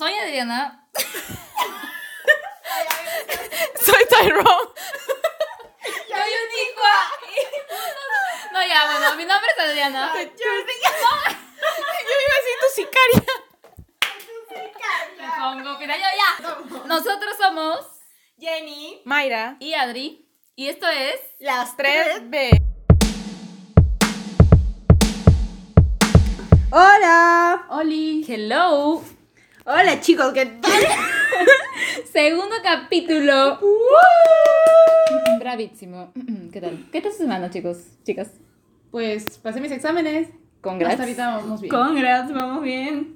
Soy Adriana. Soy Tyrone. Soy Uniqua. No, ya, bueno, mi nombre es Adriana. Yo iba a decir tu sicaria. Me pongo, mira, yo ya. Nosotros somos Jenny, Mayra. y Adri. Y esto es. las 3B. Hola. Oli. Hello. Hola chicos, ¿qué tal? Segundo capítulo. Bravísimo. ¿Qué tal? ¿Qué tal su semana, chicos? Chicas. Pues pasé mis exámenes. Congrats. Hasta ahorita vamos bien. Congrats, vamos bien.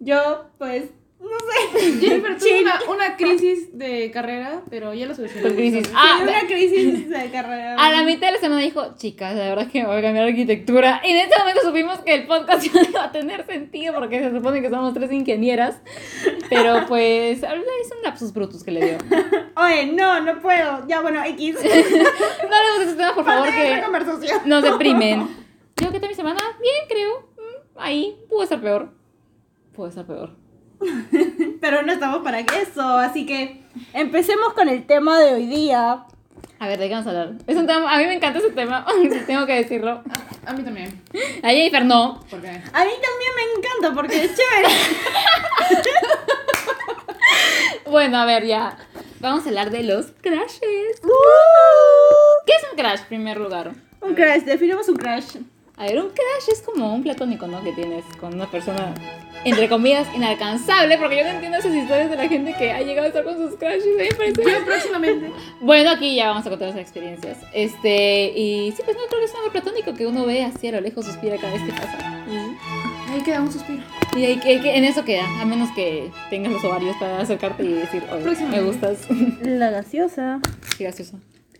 Yo, pues, no sé. Jennifer tuvo una, una crisis de carrera, pero ya lo solucioné. Crisis. Ah, una crisis de carrera. A la mitad de la semana dijo, chicas, la verdad es que me voy a cambiar de arquitectura. Y en ese momento supimos que el podcast ya no iba a tener sentido porque se supone que somos tres ingenieras. Pero pues, es un lapsus brutus que le dio. Oye, no, no puedo. Ya, bueno, X. No le gusta ese tema, por favor, de que nos deprimen. Yo, ¿qué tal mi semana? Bien, creo. Mm, Ahí, pudo estar peor. Pudo estar peor. Pero no estamos para eso, así que empecemos con el tema de hoy día. A ver, ¿de qué vamos a hablar? Es un tema, a mí me encanta ese tema, tengo que decirlo. A mí también. A Jennifer no. Porque A mí también me encanta porque es chévere. Bueno, a ver, ya. Vamos a hablar de los crashes. ¿Qué es un crash, en primer lugar? un crash, definimos un crash. A ver, un crash es como un platónico, ¿no? Que tienes con una persona, entre comillas, inalcanzable, porque yo no entiendo esas historias de la gente que ha llegado a estar con sus mí me parece- yo próximamente. Bueno, aquí ya vamos a contar esas experiencias. Este, y sí, pues no creo que es algo platónico que uno ve así a lo lejos, suspira cada vez que pasa. Ahí queda un suspiro. Y ahí, que, que en eso queda, a menos que tengas los ovarios para acercarte y decir, oye, me gustas. La gaseosa. Qué.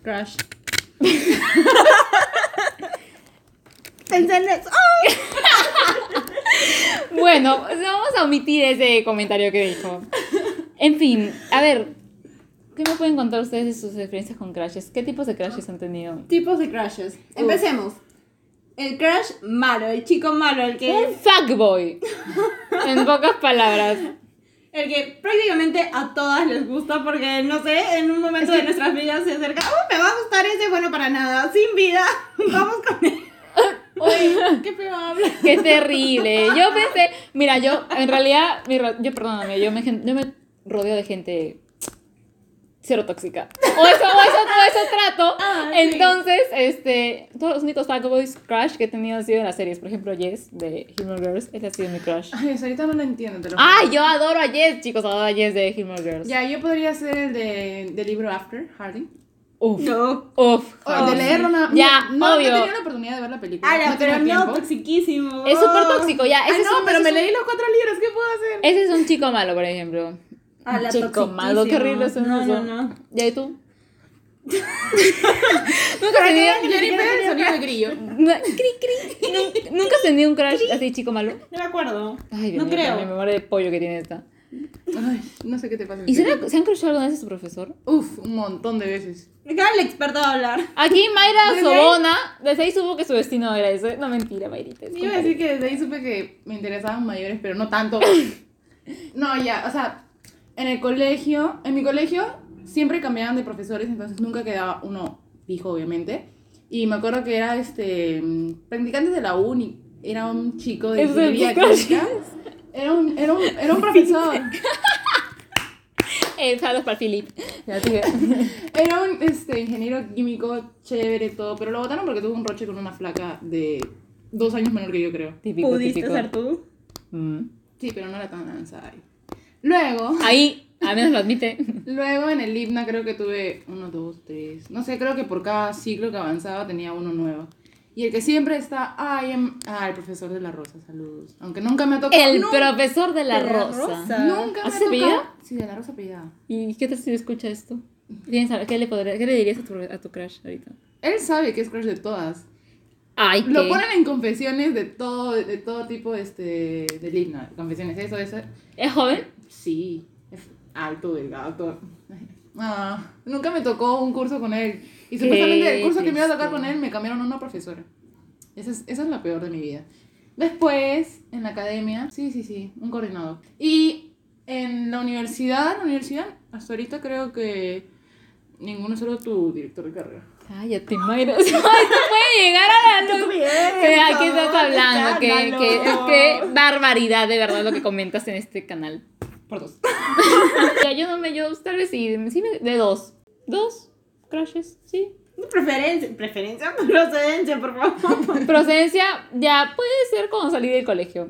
Crash. Pensé en eso. Bueno, vamos a omitir ese comentario que dijo. En fin, a ver, ¿qué me pueden contar ustedes de sus experiencias con crashes? ¿Qué tipos de crashes han tenido? Tipos de crashes. Empecemos. El crash malo, el chico malo, el Un que, fuckboy. En pocas palabras. el que prácticamente a todas les gusta porque, no sé, en un momento de nuestras vidas se acerca, oh, me va a gustar ese bueno para nada, sin vida, vamos con él. Oye, qué feo habla. Qué terrible. Yo pensé, mira, yo en realidad, yo perdóname, yo me, yo me rodeo de gente cero tóxica. O eso, o eso, o eso trato. Ah, sí. Entonces, este, todos los únicos fuckboys crush que he tenido han sido en las series. Por ejemplo, Jess de Gilmore Girls, ese ha sido mi crush. Ay, eso ahorita no lo entiendo, te lo juro. yo adoro a Jess, chicos, adoro a Jess de Gilmore Girls. Ya, yo podría ser el de, del libro After, Harding. Uf, No. uf. O de leerlo Ya, no, obvio. No he tenido la oportunidad de ver la película. Ala, no pero no, toxiquísimo. Es súper tóxico, ya. Ay, Ese es no, un- pero me es un- leí los cuatro libros, ¿qué puedo hacer? Ese es un chico malo, por ejemplo. Ala, chico malo, qué horrible es eso. No, no, no. ¿Ya y tú? Nunca has tenido... El sonido de grillo. Nunca has tenido un crush así chico malo. No me acuerdo. Ay, Dios no mío, creo. la memoria de pollo que tiene esta. Ay, no sé qué te pasa. ¿Y se, le- se han crushado alguna vez a su profesor? Uf, un montón de veces. Deja al experto a hablar. Aquí Mayra Desde ahí- Sobona, desde ahí supo que su destino era eso. No mentira, Mayrita. es Iba a decir que desde ahí supe que me interesaban mayores, pero no tanto. No, ya, o sea, en el colegio, en mi colegio siempre cambiaban de profesores, entonces nunca quedaba uno fijo, obviamente. Y me acuerdo que era este mm, practicante de la uni, era un chico de Eso es ingeniería química. Era un, era un, era un profesor. Eh, saludos para Philip. Era un este, ingeniero químico, chévere, todo, pero lo votaron porque tuvo un roche con una flaca de dos años menor que yo, creo. Típico, ¿Pudiste típico. ser tú? Mm. Sí, pero no era tan avanzada ahí. Luego, Ahí, al menos lo admite. luego en el himna creo que tuve uno, dos, tres. No sé, creo que por cada ciclo que avanzaba tenía uno nuevo. Y el que siempre está, ay, em- ah, el profesor de la Rosa, saludos. Aunque nunca me ha tocado. El nu- profesor de la De la rosa. Rosa. Nunca me ¿Así ha tocado. Sí, de la Rosa apellida. ¿Y qué tal si escucha esto? ¿Tienes algo- ¿Qué le, podría- qué le dirías a tu, a tu crush ahorita? Él sabe que es crush de todas. Ay, Lo ¿qué? ponen en confesiones de todo, de todo tipo este, del himno. Confesiones, eso, eso. ¿Es joven? Sí, es alto, delgado. todo. Ah, nunca me tocó un curso con él. Y supuestamente el curso que me iba a tocar con él me cambiaron a una profesora. Esa es, esa es la peor de mi vida. Después, en la academia, sí, sí, sí, un coordinador. Y en la universidad, la universidad, hasta ahorita creo que ninguno, solo tu director de carrera. Cállate, Mayra. Ay, esto puede llegar a la luz. ¿De ¿A qué estás hablando? ¿Qué, qué, qué barbaridad de verdad lo que comentas en este canal. Por dos. Ya, yo no me, yo tal vez sí, de dos. ¿Dos? Crashes, sí. Preferencia, preferencia, procedencia, por favor. Procedencia, ya puede ser cuando salí del colegio.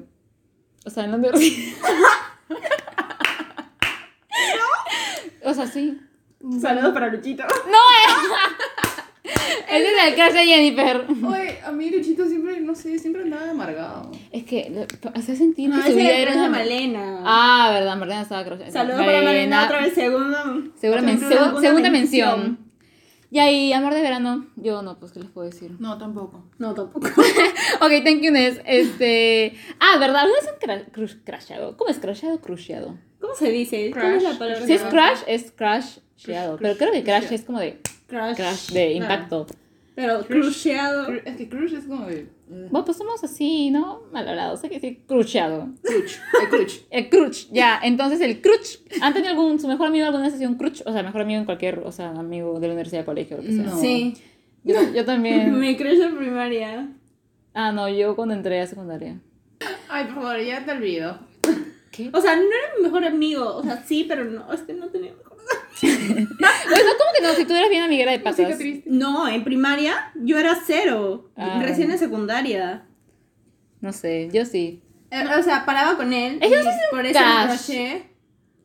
O sea, en la universidad. O sea, sí. Saludos para Luchito. Ese es el crush de Jennifer. Oye, a mí Luchito siempre, no sé, siempre andaba amargado. Es que hace sentir No, que su ese vida era era el crush de una... Malena. Ah, verdad, Marlena estaba crush. Saludos para Malena, otra vez, segunda segu- segunda mención. mención. Y ahí, amor de verano, yo no, pues, ¿qué les puedo decir? No, tampoco. No, tampoco. Ok, thank you, Ness. Este... Ah, ¿verdad? ¿Alguna vez han crush- crashado? ¿Cómo es crashado? Crusheado. ¿Cómo se dice? ¿Cómo es la palabra? Si es crash, es crasheado. Pero creo que crash es como de Crash. crash, de impacto. Pero crusheado. Cru- Es que Crush es como de. Eh, Bueno, pues somos así, ¿no? Mal hablados. Hay que decir crusheado. Cruch. El Cruch. El crutch, ya. Entonces, el crutch. ¿Han tenido algún, su mejor amigo alguna vez ha sido un crutch? O sea, mejor amigo en cualquier, o sea, amigo de la universidad, colegio, lo que sea. No. Sí. Yo, yo también. Mi crush en primaria. Ah, no, yo cuando entré a secundaria. Ay, por favor, ya te olvido. ¿Qué? O sea, no era mi mejor amigo. O sea, sí, pero no, es que no tenía mejor amigo. Pues no, ¿cómo que no? Si tú eras bien amiguera de patas. No, en primaria yo era cero. Ah. Recién en secundaria. No sé, yo sí. Eh, O sea, paraba con él. Es por eso crushé,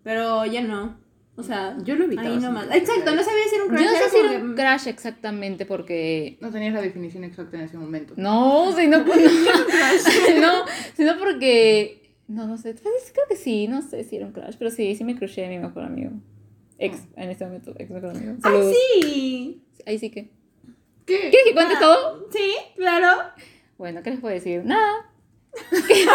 Pero ya no. O sea, Yo lo evitaba ahí nomás. Exacto, no sabía si era un Yo crush. no sé si como era que- un crash exactamente porque... No tenías la definición exacta en ese momento. No, sino, no, no, sino porque... No, no sé, pues, creo que sí, no sé si era un crush, pero sí, sí me crushé a mi mejor amigo. Ex, en este momento, ex mejor amigo. Ah, Saludos. sí. Ahí sí que... ¿Qué? ¿Quieres que cuente Ah, todo? Sí, claro. Bueno, ¿qué les puedo decir? Nada. ¿Qué les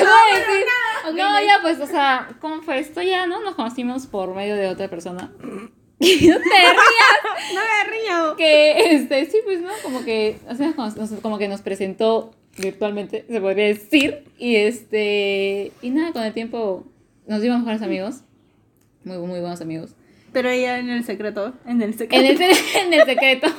puedo decir? No, ya pues, o sea, ¿cómo fue esto? Ya, ¿no? Nos conocimos por medio de otra persona. Y no te rías. No me río. Que, este, sí, pues, ¿no? Como que, o sea, como que nos presentó virtualmente, se podría decir. Y este, y nada, con el tiempo nos dimos mejores amigos. Muy, muy buenos amigos. Pero ella en el secreto. En el secreto. En el, en el secreto.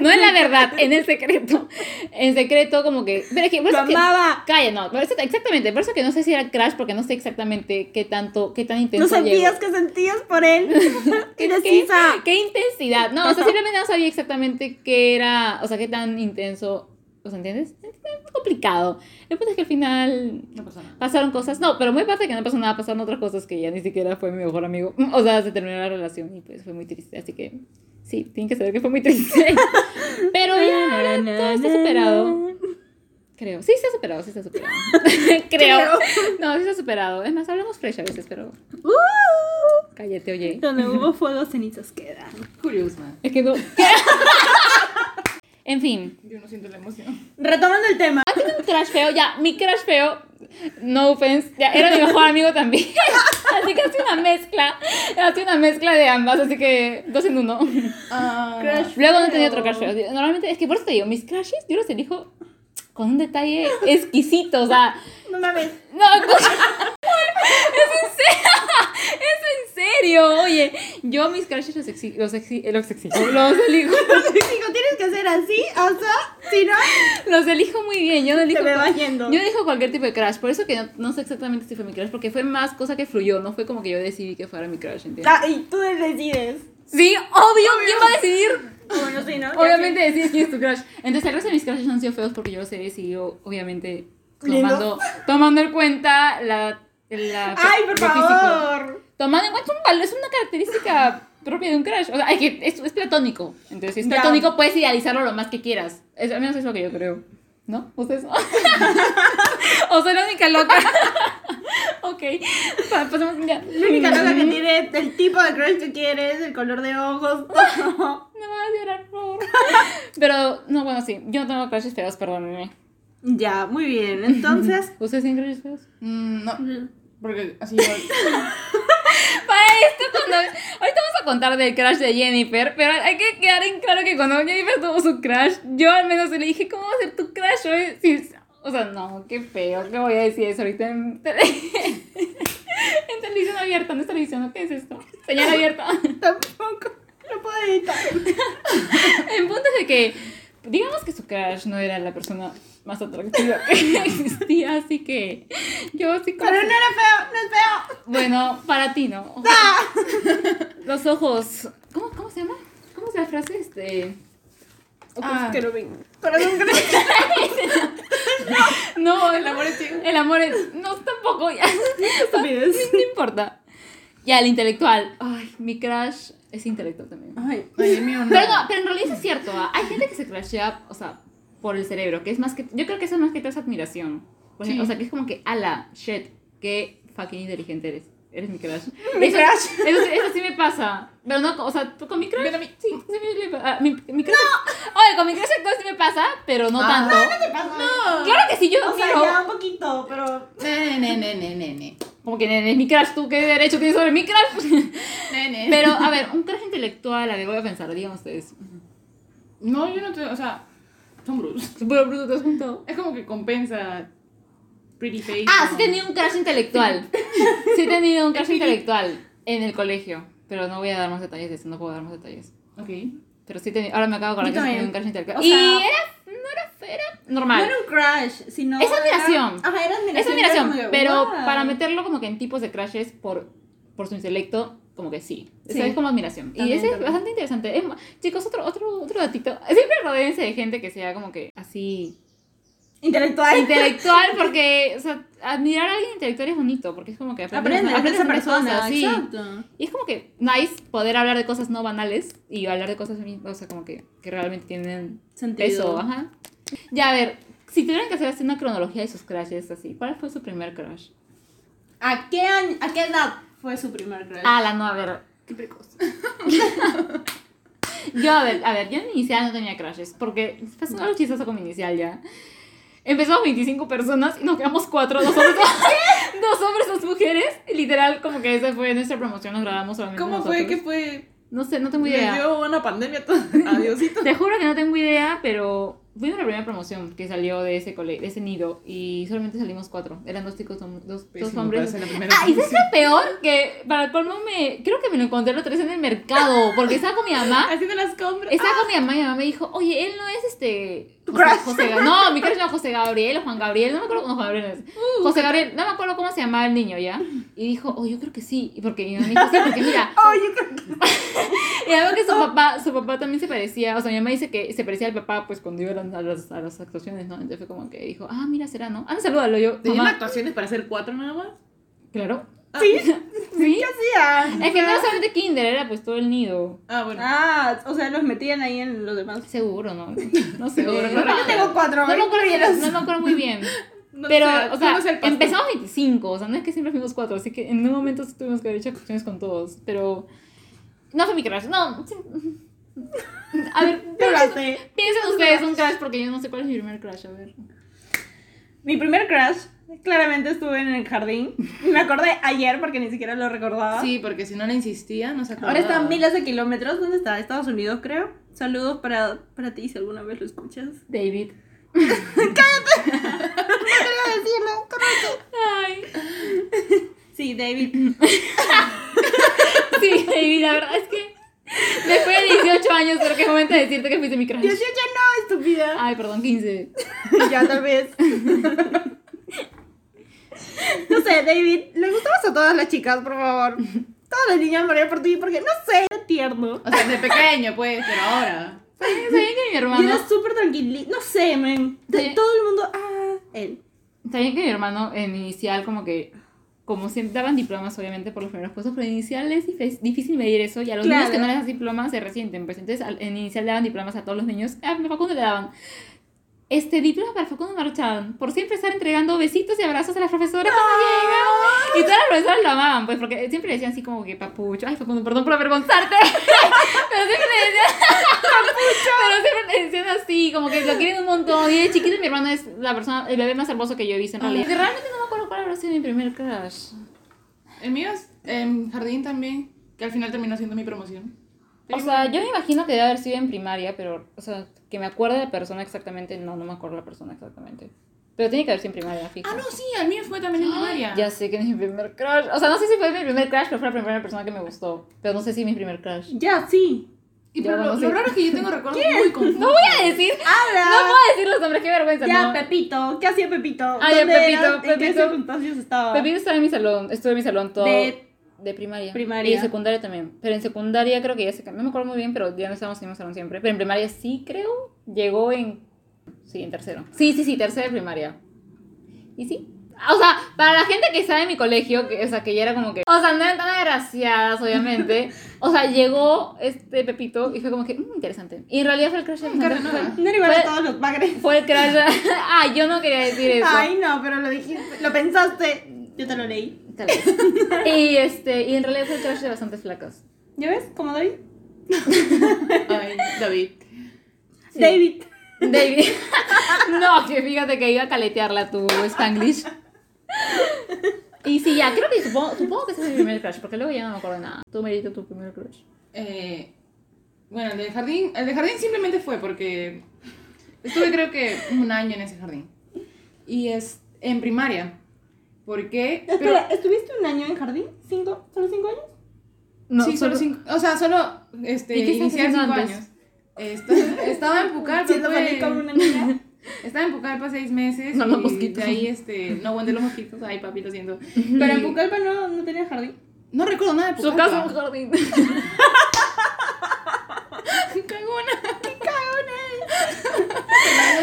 No en la verdad, en el secreto. En secreto, como que. Pero es que. por eso que-. Calla, no. por eso- exactamente. Por eso que no sé si era crash, porque no sé exactamente qué tanto, qué tan No intenso. sentías llegó. que sentías por él. ¿Qué, Indecisa. qué intensidad. No, o sea, simplemente no sabía exactamente qué era. O sea, qué tan intenso. ¿O sea, entiendes? Es complicado. El punto es que al final No nada. pasaron cosas. No, pero muy aparte que no pasó nada, pasaron otras cosas que ya ni siquiera fue mi mejor amigo. O sea, se terminó la relación y pues fue muy triste. Así que sí, tienen que saber que fue muy triste. pero ya, ahora todo está superado. Creo. Sí, está superado, sí está superado. Creo. No, sí está superado. Es más, hablamos fresh a veces, pero. Uh, Cállate, oye. donde hubo fuego, cenizas quedan. Curioso, man. Es que no. en fin. Yo no siento la emoción. Retomando el tema. Un crash feo, ya. Mi crash feo. No offense. Ya, era mi mejor amigo también. así que hace una mezcla. Hace una mezcla de ambas. Así que dos en uno. Ah, Crush. Luego no tenía otro crash feo. Normalmente, es que por eso te digo, mis crashes yo los elijo con un detalle exquisito. O sea, No mames. no, escucha. es en serio. Es en serio. Oye, yo mis crashes los, exi los, exi los exijo. Los elijo. Digo, tienes que ser así, o sea, si no, Los elijo muy bien. Yo no elijo. te me vas yendo. Yo elijo cualquier tipo de crash. Por eso que no, no sé exactamente si fue mi crash. Porque fue más cosa que fluyó. No fue como que yo decidí que fuera mi crash. ¿entiendes? Ah, y tú decides. Sí, obvio. ¿Quién va a decidir? Bueno, sí, ¿no? Ya Obviamente decides quién es tu crush. Entonces, el resto de mis crushes han sido feos porque yo los he decidido, obviamente, tomando, tomando en cuenta la. la Ay, por lo físico. favor. Tomando en cuenta un valor, es una característica propia de un crush. O sea, es, que es, es platónico. Entonces, si es Ya. platónico, puedes idealizarlo lo más que quieras. Es, al menos es lo que yo creo. ¿No? ¿Ustedes o soy la única loca. ok. Pa- Pasemos ya. La única cosa que tiene el tipo de crush que quieres, el color de ojos. todo. No me vas a llorar, por favor. Pero, no, bueno, sí. Yo no tengo crushes feos, perdónenme. ya, muy bien. Entonces, ¿Ustedes tienen crushes feos? Mm, no, porque así igual. Para esto, cuando. Ahorita vamos a contar del crush de Jennifer, pero hay que quedar en claro que cuando Jennifer tuvo su crush, yo al menos le dije, ¿cómo va a ser tu crush? hoy? Si- o sea, no, qué feo, ¿qué voy a decir eso ahorita en tele? en abierta, no es televisión, ¿qué es esto? Señal abierta. Tampoco. No puedo editar. En punto de que, digamos que su crush no era la persona más atractiva que existía, así que yo sí como... Pero no era feo, no es feo. Bueno, para ti no. Los ojos. ¿Cómo, ¿Cómo se llama? ¿Cómo se la frase? Este. Ah. que no ven. Corazón que no. No, El amor es ciego. El amor es. No, tampoco. Ya. Estupidez. No importa. Ya, el intelectual. Ay, mi crush es intelectual también. Ay, Ay, mío no. Pero no, pero en realidad es cierto. ¿ah? Hay gente que se crashea, o sea, por el cerebro, que es más que. Yo creo que eso es más que todo es admiración. Sí. O sea, que es como que, ala, shit, qué fucking inteligente eres. Eres mi crush. Mi eso, crush. Eso, eso sí me pasa. Pero no, o sea, con mi crush. Mí. Sí, sí me, me- ah, mi, mi crush. Oye, con mi crush actual sí me pasa, pero no Ah. tanto. ¿qué pasa? Claro que sí, yo O sea, admiro. ya un poquito, pero. Ne, ne, ne, ne, ne, ne. Como que nene, es mi crush, ¿tú qué derecho tienes sobre mi crush? Ne, ne. pero, a ver, un crush intelectual, a ver, voy a pensar, digan ustedes. No, yo no te. O sea, son brutos. Súper bruto, te has juntado. Es como que compensa Pretty Face. Ah, sí he tenido un crush intelectual. Sí he tenido un crush intelectual en el colegio. Pero no voy a dar más detalles de eso, no puedo dar más detalles. Ok. Pero sí tenía, ahora me acabo de acordar que tenía un crush intelectual. O y era, no era era No normal. era un crush, sino. Es admiración. Era, ajá, era admiración. es admiración, pero wow. para meterlo como que en tipos de crushes por, por su intelecto, como que sí. O sea, Sí. es como admiración. y También, ese es bastante interesante. Es ma- chicos, otro, otro, otro datito. Siempre rodeense de gente que sea como que así Intelectual. intelectual, porque, o sea, admirar a alguien intelectual es bonito, porque es como que Aprendes de aprendes esa sobre persona. cosas, sí. Exacto. Y es como que nice poder hablar de cosas no banales y hablar de cosas, o sea, como que, que realmente tienen Sentido. peso, ajá. Ya, a ver, si tuvieran que hacer así una cronología de sus crushes, así, ¿cuál fue su primer crush? ¿A qué, año, ¿A qué edad fue su primer crush? Ah, la no, a ver, qué precoz. yo, a ver, a ver, yo en inicial no tenía crushes, porque pasó algo chistoso con mi inicial ya. Empezamos 25 personas y nos quedamos cuatro, dos hombres, dos hombres, dos mujeres. y Literal, como que esa fue nuestra promoción, nos grabamos solamente ¿Cómo fue? nosotros. ¿Qué fue? No sé, no tengo Me idea. dio una pandemia todo. Adiosito. Te juro que no tengo idea, pero fue la primera promoción que salió de ese cole, de ese nido y solamente salimos cuatro. Eran dos chicos, dos, dos hombres. la Ah, y ¿sabes lo peor? Que para colmo me... Creo que me lo encontré otra vez en el mercado, porque estaba con mi mamá. Haciendo las compras. Estaba con mi mamá y mi mamá me dijo, oye, él no es este... José. José no, mi crush no es José Gabriel o Juan Gabriel, no me acuerdo cómo Juan Gabriel es. Uh, José Gabriel, no me acuerdo cómo se llamaba el niño, ¿ya? Y dijo, oh, yo creo que sí. Y porque mi mamá dijo, sí, porque mira, Oh, yo creo que. y además que su papá, su papá también se parecía, o sea, mi mamá dice que se parecía al papá pues cuando iban a las, a las actuaciones, ¿no? Entonces fue como que dijo, ah, mira, será, ¿no? Ah, salúdalo yo. ¿Tenían Mamá, actuaciones para hacer cuatro nada más? claro. Sí, ¿Sí? ¿qué hacían? Es que no era solamente kinder, era pues todo el nido. Ah, bueno. Ah, o sea, los metían ahí en los demás. Seguro, ¿no? No sé. Seguro, no, no, Yo tengo cuatro. no me acuerdo, bien, no me acuerdo muy bien. No Pero, sé, o sea, empezamos 25, o sea, no es que siempre fuimos cuatro, así que en un momento sí tuvimos que haber hecho actuaciones con todos, pero no fue mi crush, no. sí. A ver, Yo la sé. piensen ustedes un crush porque yo no sé cuál es mi primer crush, a ver. Mi primer crush, claramente estuve en el jardín. Me acordé ayer porque ni siquiera lo recordaba. Sí, porque si no le insistía, no se acordaba. Ahora está a miles de kilómetros. ¿Dónde está? Estados Unidos, creo. Saludos para, para ti si alguna vez lo escuchas. David. Ay. Sí, David. Sí, David, la verdad es que después de 18 años creo que es momento de decirte que fuiste mi crush. 18 no, estúpida. Ay, perdón, 15. ya, tal vez. no sé, David. Le gustabas a todas las chicas, por favor. Todas las niñas morían por ti porque, no sé, era tierno. O sea, de pequeño, pues, pero ahora. ¿Sabían sabían que mi Y hermano... era súper tranquilito. No sé, men. Todo el mundo, ah, él. Sabían que mi hermano en inicial como que... Como siempre daban diplomas obviamente por los primeros puestos, pero en inicial es dif- difícil medir eso y a los Claro. niños que no les das diplomas se resienten. Pues entonces en inicial daban diplomas a todos los niños. A Facundo le daban. Este diploma para Facundo Marchán por siempre estar entregando besitos y abrazos a las profesoras cuando llegan. Y todas las profesoras lo amaban, pues porque siempre le decían así como que papucho. Ay, Facundo, perdón por avergonzarte. pero siempre le decían papucho. Pero siempre le decían así, como que lo quieren un montón. Y de chiquito mi hermano es la persona, el bebé más hermoso que yo he visto en realidad. Que realmente no cuál habrá sido mi primer crush. El mío es en jardín también, que al final terminó siendo mi promoción. O sea, yo me imagino que debe haber sido en primaria, pero, o sea, que me acuerde de la persona exactamente, no, no me acuerdo la persona exactamente. Pero tiene que haber sido en primaria, fijo. Ah, no, sí, al mío fue también en primaria. Ya sé que es mi primer crush. O sea, no sé si fue mi primer crush, pero fue la primera persona que me gustó. Pero no sé si mi primer crush. Ya, sí. Y pero lo, lo raro es que yo tengo recuerdos muy confusos. No voy a decir. ¡Habla! No puedo decir los nombres, qué vergüenza. ya, no. Pepito. ¿Qué hacía Pepito? Ah, ya, ¿Dónde Pepito, era? ¿En qué Pepito. circunstancias estaba? Pepito estaba en mi salón, estuve en mi salón todo. De- de primaria. primaria. Y de secundaria también. Pero en secundaria creo que ya se cambió. No me acuerdo muy bien, pero ya no estábamos en el mismo salón siempre. Pero en primaria sí creo. Llegó en. Sí, en tercero. Sí, sí, sí, tercero de primaria. Y sí. O sea, para la gente que estaba en mi colegio, que, o sea, que ya era como que. O sea, no eran tan agraciadas, obviamente. o sea, llegó este Pepito y fue como que. "Mm, interesante. Y en realidad fue el crush de fue, nada. No era igual a todos los bagres. fue el crush. ah, yo no quería decir eso. Ay, no, pero lo dijiste. Lo pensaste. Yo te lo leí. Tal vez. y este, y en realidad fue el crush de bastantes flacas. ¿Ya ves? ¿Cómo David? Ay, David. Sí. David. David. no, que fíjate que iba a caletearla tu Spanglish. Y sí, ya, creo que supongo, supongo que ese es mi primer crush, porque luego ya no me acuerdo de nada. Tú, Merito, tu primer crush. Eh, bueno, el de jardín, el de jardín simplemente fue porque estuve creo que un año en ese jardín. Y es en primaria. ¿Por qué? Pero, Espera, ¿estuviste un año en jardín? ¿Cinco? ¿Solo cinco años? No, sí, solo cinco, o sea, solo este, ¿Y qué iniciar cinco antes? años. Esta- estaba en Pucallpa, Siendo pues. feliz como una niña. Estaba en Pucallpa seis meses. No, los mosquitos. De ahí, este, no aguanté los mosquitos. Ay, papi, lo siento. Pero en Pucallpa no, no tenía jardín. No recuerdo nada de Su casa es un jardín.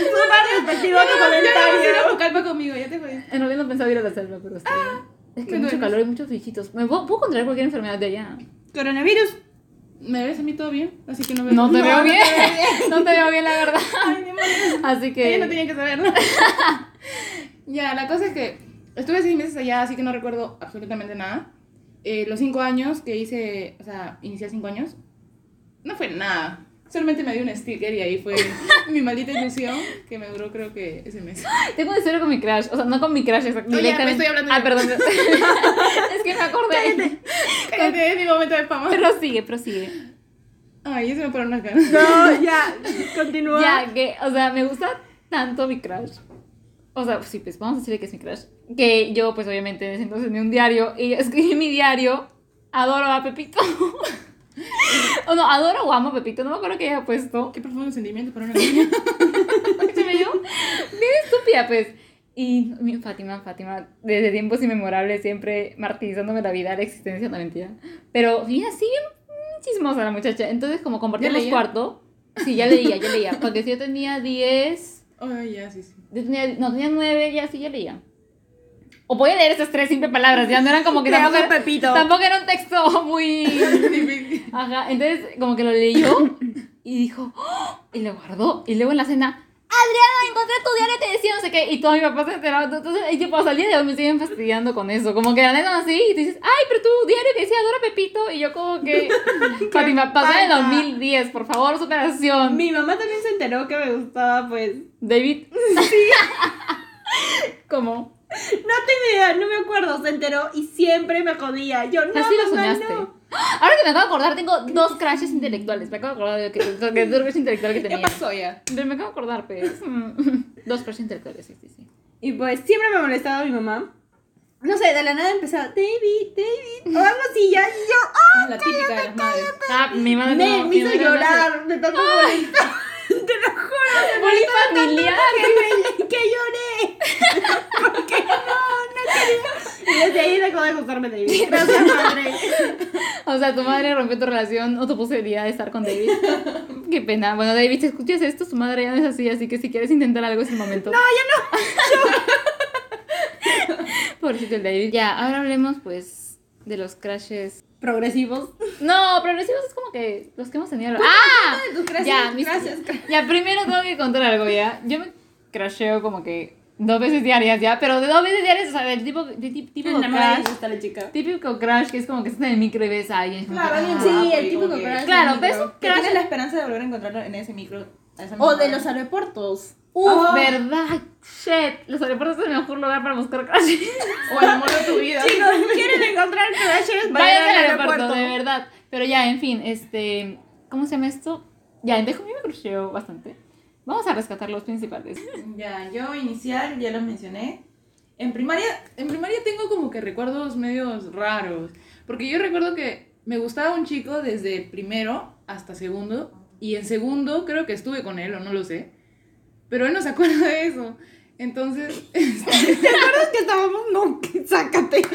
Súper respectivo tu Ya no vas a ir a comentario. Pucallpa conmigo, ya te voy. En realidad no pensaba ir a la selva, pero está bien. Es que hay mucho calor y muchos bichitos. ¿Me puedo, puedo contraer cualquier enfermedad de allá? Coronavirus. ¿Me ves a mí todo bien? Así que no veo. No te No, veo no bien. No te veo bien, la verdad. Ay, demonios. Así que. Ella no tenía que saberlo. ya, la cosa es que estuve seis meses allá, así que no recuerdo absolutamente nada. Eh, los cinco años que hice, o sea, inicié cinco años, no fue nada. Solamente me dio un sticker y ahí fue mi maldita ilusión que me duró creo que ese mes. Tengo una historia con mi crush, o sea, no con mi crush, exact- No, ya, me estoy hablando Ah, perdón. es que me acordé. Cállate, es mi momento de fama. Prosigue, prosigue. Ay, ya se me fueron las ganas. No, ya. Continúa. Ya, que, o sea, me gusta tanto mi crush. O sea, sí, pues vamos a decirle que es mi crush. Que yo, pues obviamente, en ese entonces tenía un diario y escribí en mi diario, adoro a Pepito. o no, adoro o amo a Pepito, no me acuerdo que haya puesto. Qué profundo sentimiento para una niña. Se me dio bien estúpida, pues. Y mi Fátima, Fátima, desde tiempos inmemorables, siempre martirizándome la vida, la existencia, no mentira. Pero, mira, sí, bien chismosa la muchacha. Entonces, como compartíamos cuarto, sí, ya leía, ya leía. Porque si yo tenía 10, Ay, ya, sí, sí. yo tenía, no, tenía 9, ya sí, ya leía. O podía leer esas tres simples palabras, ya no eran como que tampoco, Pepito. tampoco era un texto muy... Ajá, entonces como que lo leyó y dijo, ¡Oh! y lo guardó. Y luego en la cena, Adriana, encontré tu diario y te decía no sé qué. Y todo mi papá se enteraba. Entonces, y tipo, hasta el día de hoy me siguen fastidiando con eso. Como que la neta así y tú dices, ay, pero tu diario que decía Adora Pepito. Y yo como que, Fátima, pasó en el pasa? 2010, por favor, superación. Mi mamá también se enteró que me gustaba, pues. David. ¿Cómo? No tengo idea, no me acuerdo, se enteró y siempre me jodía. Yo no, Así lo soñaste. no. Ahora que me acabo de acordar, tengo dos crashes intelectuales. Me acabo de acordar de que, de dos crush intelectual que ¿Qué tenía. pasó ya? Pero me acabo de acordar, pues. Dos crushes intelectuales, sí, sí, sí. Y pues siempre me molestaba mi mamá. No sé, de la nada empezaba, David, David, o algo así, ya, y yo, ¡ah! La típica de las madres. Ah, mi madre Me, no, me hizo madre no hace- llorar de tanto molestar. Te lo juro, Muy familiar. que, me- que lloré. Porque no, no quería. Y desde ahí dejó de gustarme David. Gracias, madre. O sea, tu madre rompió tu relación o tu posibilidad de estar con David. Qué pena. Bueno, David, si escuchas esto, tu madre ya no es así, así que si quieres intentar algo es el momento. No, ya no. Pobrecito el David. Ya, ahora hablemos pues de los crashes. Progresivos. No, progresivos es como que los que hemos tenido. ¡Ah! de tus crashes, Ya, mis- gracias. Ya, primero tengo que contar algo ya. Yo me crasheo como que dos veces diarias ya, pero de dos veces diarias, o sea, del tipo, de típico crash. está la chica. Típico crash que es como que estás en el micro y ves a alguien. Claro, ah. sí, el típico crash. Claro, pero es un crash. tienes la esperanza de volver a encontrarlo en ese micro. O de los aeropuertos. Uf, Oh. verdad. Shit. Los aeropuertos es el mejor lugar para buscar crashes. O el amor de tu vida. Chicos, ¿quieren encontrar crashes? Vayan al aeropuerto, de verdad. Pero ya, en fin, este. ¿Cómo se llama esto? Ya, entonces conmigo me bastante. Vamos a rescatar los principales. Ya, yo inicial, ya los mencioné. En primaria, en primaria tengo como que recuerdos medios raros. Porque yo recuerdo que me gustaba un chico desde primero hasta segundo. Y en segundo creo que estuve con él, o no lo sé. Pero él no se acuerda de eso. Entonces, este, ¿Recuerdas que estábamos? No, que sácate.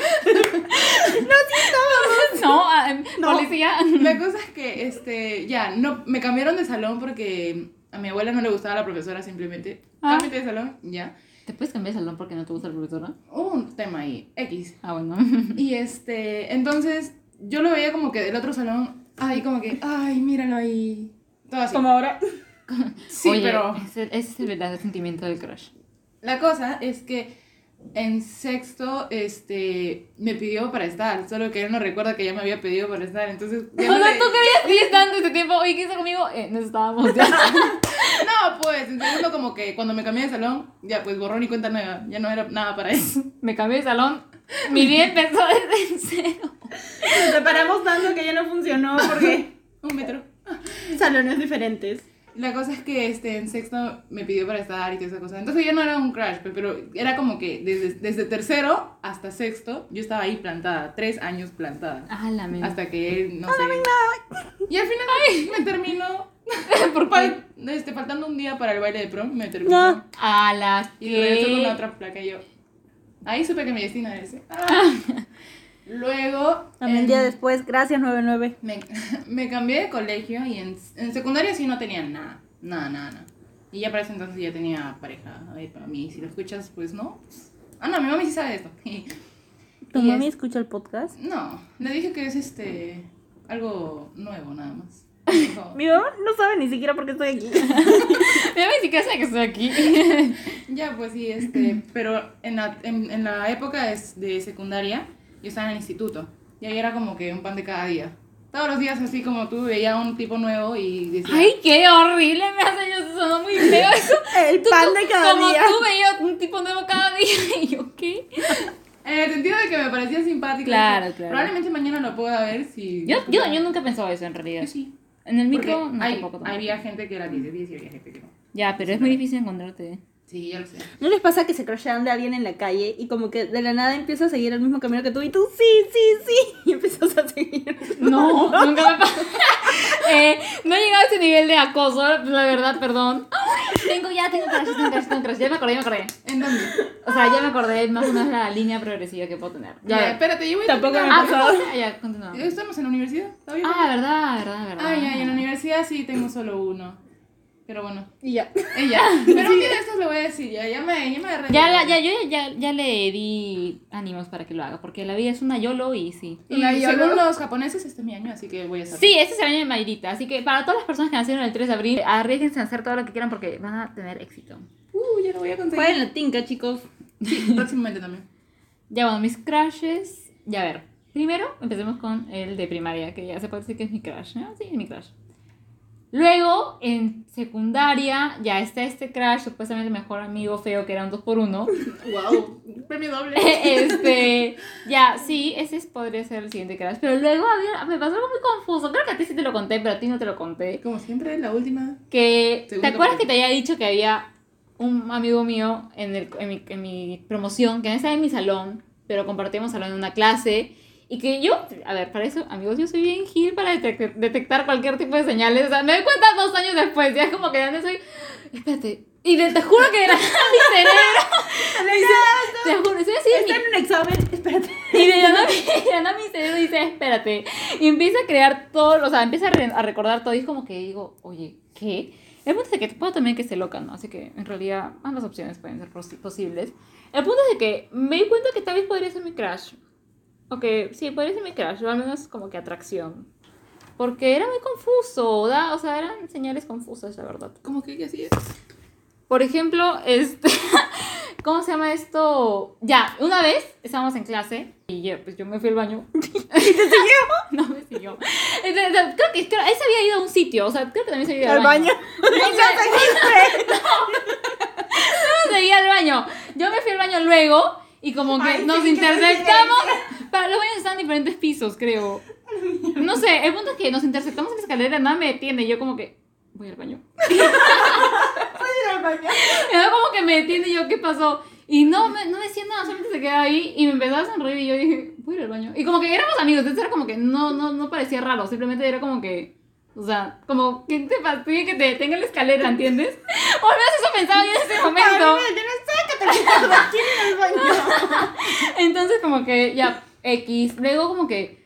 No, ah, em, No. policía. la cosa es que, este, ya, no, me cambiaron de salón porque a mi abuela no le gustaba la profesora simplemente. Ah. Cámbiate de salón, ya. ¿Te puedes cambiar de salón porque no te gusta la profesora? Hubo un tema ahí, X. Ah, bueno. Y este, entonces yo lo veía como que del otro salón, ay, como que, ay, míralo ahí. Todo así. Como ahora. Sí, Oye, pero Ese, ese es el verdadero sentimiento del crush. la cosa es que en sexto, este, me pidió para estar, solo que él no recuerda que ya me había pedido para estar, entonces... ya O no sea, le- tú querías seguir estando este tiempo. Oye, ¿qué hizo conmigo? Eh, no estábamos ya. No, pues, en segundo como que cuando me cambié de salón, ya pues borrón y cuenta nueva, ya no era nada para eso. Me cambié de salón. Mi vida empezó desde cero. Nos separamos tanto que ya no funcionó porque Un metro. salones diferentes. La cosa es que este, en sexto me pidió para estar y toda esa cosa. Entonces ya no era un crush, pe- pero era como que desde, desde tercero hasta sexto yo estaba ahí plantada, tres años plantada. Ah, la. Hasta que él, no sé. Y al final me terminó. ¿Por qué? fal- este, faltando un día para el baile de prom, me terminó. No. A la Y regresó con la otra placa y yo. Ahí supe que mi destino era ese. Ah. Luego. También un día después, gracias 99. me, me cambié de colegio y en, en secundaria sí no tenía nada, nada, nada, nada. Y ya para ese entonces ya tenía pareja. Ay, para mí, si lo escuchas, pues no. Ah, no, mi mami sí sabe esto. ¿Tu Y mami es- escucha el podcast? No, le dije que es este. algo nuevo nada más. Dijo, Mi mamá no sabe ni siquiera por qué estoy aquí. Ya ni siquiera sé que estoy aquí. ya, pues sí, este. Pero en la, en, en la época de, de secundaria, yo estaba en el instituto. Y ahí era como que un pan de cada día. Todos los días, así como tú, veía un tipo nuevo y decía. Ay, qué horrible me hace. Yo sonó muy feo eso. El Tú- pan tú- de cada como día. tú veías un tipo nuevo cada día. Y yo, ¿qué? En el sentido de que me parecía simpático. Claro, claro. Probablemente mañana lo pueda ver si. Yo, yo, yo nunca he pensado eso en realidad. Yo sí. En el Porque micro, no, hay, tampoco, tampoco. había gente que era 10 de 10 y había gente que no. Ya, pero es muy difícil encontrarte. Sí, ya lo sé. ¿No les pasa que se crashean de alguien en la calle y como que de la nada empieza a seguir el mismo camino que tú y tú sí, sí, sí? Y empiezas a seguir. No, nunca me pasa. Eh, no he llegado a ese nivel de acoso, la verdad, perdón. Tengo ya, tengo crush, tengo tengo. Ya me acordé, ya me acordé. ¿En dónde? O sea, ya me acordé más o menos la línea progresiva que puedo tener. Ya, Ya, espérate, yo voy a Tampoco me Ah, pasado. ¿cómo? ya, continúa. ¿Estamos en la universidad? ¿Todavía? Ah, verdad, verdad, verdad. Ah, ya, y en la universidad sí tengo solo uno. Pero bueno, Y ya. ella. Pero un día de estos le voy a decir, ya, ya me, ya me. Ya, la, ya, yo ya, ya le di ánimos para que lo haga, porque la vida es una YOLO y sí. Y Una según los japoneses, este es mi año, así que voy a estar. Sí, este es el año de Mayrita, así que para todas las personas que nacieron el 3 de abril, arriesguense a hacer todo lo que quieran porque van a tener éxito. Uh, ya lo voy a conseguir. Jueguen la tinca, chicos. Sí, próximamente también. Ya bueno, mis crushes. Ya a ver. Primero empecemos con el de primaria, que ya se puede decir que es mi crush, ¿no? Sí, es mi crush. Luego, en secundaria, ya está este crush, supuestamente mejor amigo feo, que era un 2x1. wow, premio doble. este, ya, sí, ese es- podría ser el siguiente crush. Pero luego había, me pasó algo muy confuso. Creo que a ti sí te lo conté, pero a ti no te lo conté. Como siempre, la última. Que, ¿te acuerdas que te había dicho que había un amigo mío en, el, en, mi, en mi promoción, que no estaba en mi salón, pero compartíamos salón en una clase? Y que yo, a ver, para eso, amigos, yo soy bien gil para detec- detectar cualquier tipo de señales. O sea, me doy cuenta dos años después, ya es como que ya no soy... Espérate. Y de- te juro que era mi cerebro. te juro, estoy así en mi Está en un examen. Espérate. y de nada mi cerebro dice, espérate. Y empieza a crear todo, o sea, empieza a, re- a recordar todo. Y es como que digo, oye, ¿qué? El punto es de que puedo también que esté loca, ¿no? Así que en realidad ambas opciones pueden ser posi- posibles. El punto es de que me di cuenta que tal vez podría ser mi crush. O que sí, ser mi crush, o al menos como que atracción. Porque era muy confuso, ¿da? O sea, eran señales confusas, la verdad. Como que ella sí es. Por ejemplo, este, ¿cómo se llama esto? Ya, una vez estábamos en clase y yo, pues yo me fui al baño. ¿Y te siguió? No me siguió. Entonces, Creo que, creo, él se había ido a un sitio, o sea, creo que también se había ido Al al baño. No, seguía al baño. Yo me fui al baño luego y como que Ay, nos sí, interceptamos. Para los baños estaban en diferentes pisos, creo. No sé, el punto es que nos interceptamos en la escalera, nada me detiene. Yo como que voy al baño. baño. Y luego como que me detiene yo, ¿qué pasó? Y no me, no decía nada, solamente se quedaba ahí y me empezaba a sonreír y yo dije, voy a ir al baño. Y como que éramos amigos, entonces era como que no, no, no parecía raro, simplemente era como que, o sea, como que te fastidie que te detenga en la escalera, ¿entiendes? O al menos eso pensaba yo en ese momento. Entonces como que ya, X, luego como que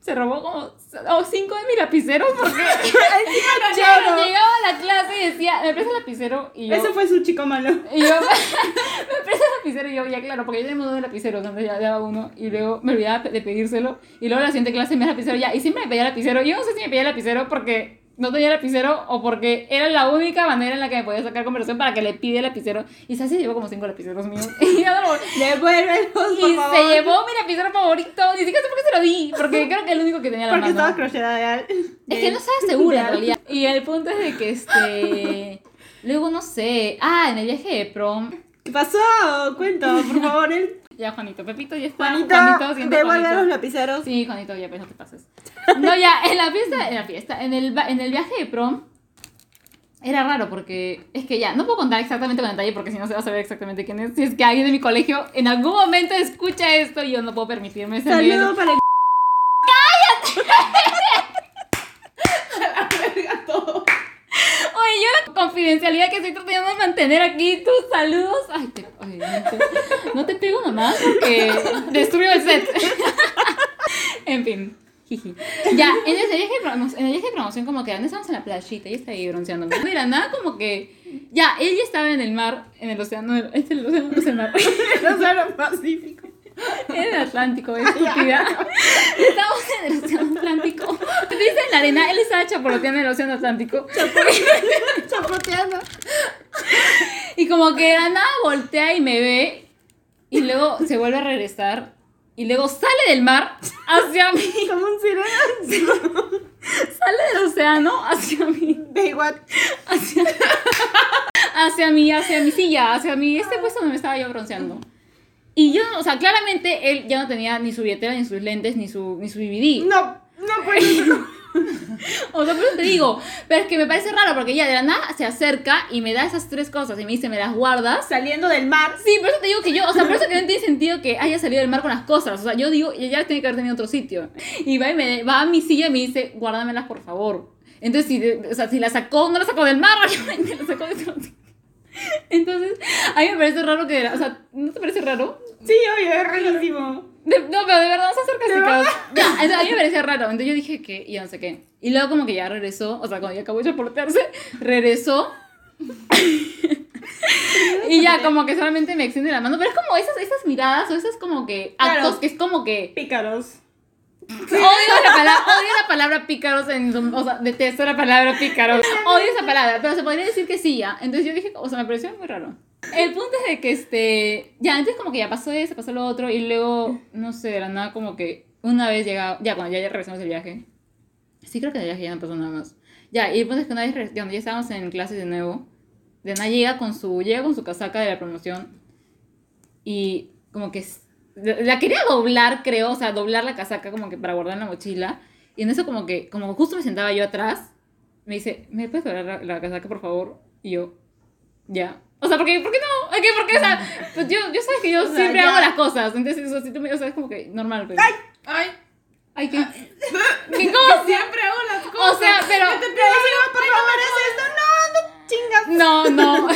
se robó como o cinco de mi lapicero porque Claro, llegaba a la clase y decía, me presta el lapicero y yo... Ese fue su chico malo. Y yo, me presta el lapicero y yo, ya claro, porque yo tenía de lapiceros, entonces ya daba uno y luego me olvidaba de pedírselo. Y luego la siguiente clase me da lapicero ya. Y siempre me pedía lapicero. Yo no sé si me pedía lapicero porque no tenía lapicero o porque era la única manera en la que me podía sacar conversación para que le pide lapicero. Y se llevó como cinco lapiceros míos. Y yo no lo- Devuélvelos, por y favor. se llevó mi lapicero favorito. Ni siquiera sé por qué se lo di. Porque creo que el único que tenía la Porque mano. estaba crocheada de al. Es que no estaba segura en realidad. Y el punto es de que este. Luego no sé. Ah, en el viaje de prom. ¿Qué pasó? Cuenta, por favor. El... Ya, Juanito, Pepito ya está. Juanito, siente devuelve Juanito. los lapiceros. Sí, Juanito, ya pues no te pases. No, ya, en la fiesta, en la fiesta, en el, en el viaje de prom. Era raro porque es que ya, no puedo contar exactamente con detalle porque si no se va a saber exactamente quién es. Si es que alguien de mi colegio en algún momento escucha esto y yo no puedo permitirme ese. Saludo para el. Oye, yo la confidencialidad que estoy tratando de mantener aquí, tus saludos. Ay, te, ay, no, te, no te pego nomás porque destruyo el set. en fin. Ya, en ese viaje de en el viaje de promoción como que estábamos en la playita y estaba ahí bronceando. No era nada como que ya, él ya estaba en el mar, en el océano, este es el océano, no es el mar. el Océano Pacífico. En el Atlántico, estúpida. Estamos en el Océano Atlántico. Dice en la arena, él estaba chapoloteando en el Océano Atlántico. Chapoteando. Y como que de la nada voltea y me ve. Y luego se vuelve a regresar. Y luego sale del mar hacia mí. Como un sireno. Sale del océano hacia mí. Baywatch. Hacia, hacia mí, hacia mi silla, hacia mí. Este puesto donde me estaba yo bronceando. Y yo, o sea, claramente él ya no tenía ni su billetera, ni sus lentes, ni su, ni su DVD. No, no puedes. O sea, por eso te digo. Pero es que me parece raro porque ya de la nada se acerca y me da esas tres cosas y me dice, ¿me las guardas? Saliendo del mar. Sí, por eso te digo que yo, o sea, por eso que no tiene sentido que haya salido del mar con las cosas. O sea, yo digo, ya tiene que haber tenido otro sitio. Y va, y me, va a mi silla y me dice, guárdamelas por favor. Entonces, si, o sea, si la sacó, no la sacó del mar, obviamente la sacó de otro sitio. Entonces, a mí me parece raro que, o sea, ¿no te parece raro? Sí, oye, es rarísimo. De- no, pero de verdad, no se. Ya, entonces, a mí me parecía raro. Entonces yo dije que, y no sé qué. Y luego como que ya regresó, o sea, cuando ya acabó de portarse, regresó. y ya como que solamente me extiende la mano. Pero es como esas, esas miradas o esas como que actos Claro. que es como que... Pícaros. Odio la, palabra, odio la palabra pícaros en O sea, detesto la palabra pícaros. Odio esa palabra, pero se podría decir que sí ya. Entonces yo dije, o sea, me pareció muy raro. El punto es de que este. Ya, entonces como que ya pasó eso, pasó lo otro. Y luego, no sé, de la nada, como que una vez llegaba. Ya, cuando ya, ya regresamos del viaje. Sí, creo que del viaje ya no pasó nada más. Ya, y el punto es que una vez, cuando ya estábamos en clases de nuevo, de nada llega con su. Llega con su casaca de la promoción. Y como que. la quería doblar, creo, o sea, doblar la casaca como que para guardar en la mochila. Y en eso como que, como justo me sentaba yo atrás, me dice, ¿me puedes doblar la, la casaca, por favor? Y yo, ya. O sea, porque, ¿por qué no? ¿Por qué? Porque, o sea, pues yo, yo sabes que yo O sea, siempre ya. hago las cosas. Entonces, eso sí, tú me, o sea, es como que normal. Pero... Ay, Ay, ¿qué? ¿Qué cosa? siempre hago las cosas. O sea, pero... Te pido, por favor, es esto. No, no chingas. No, no,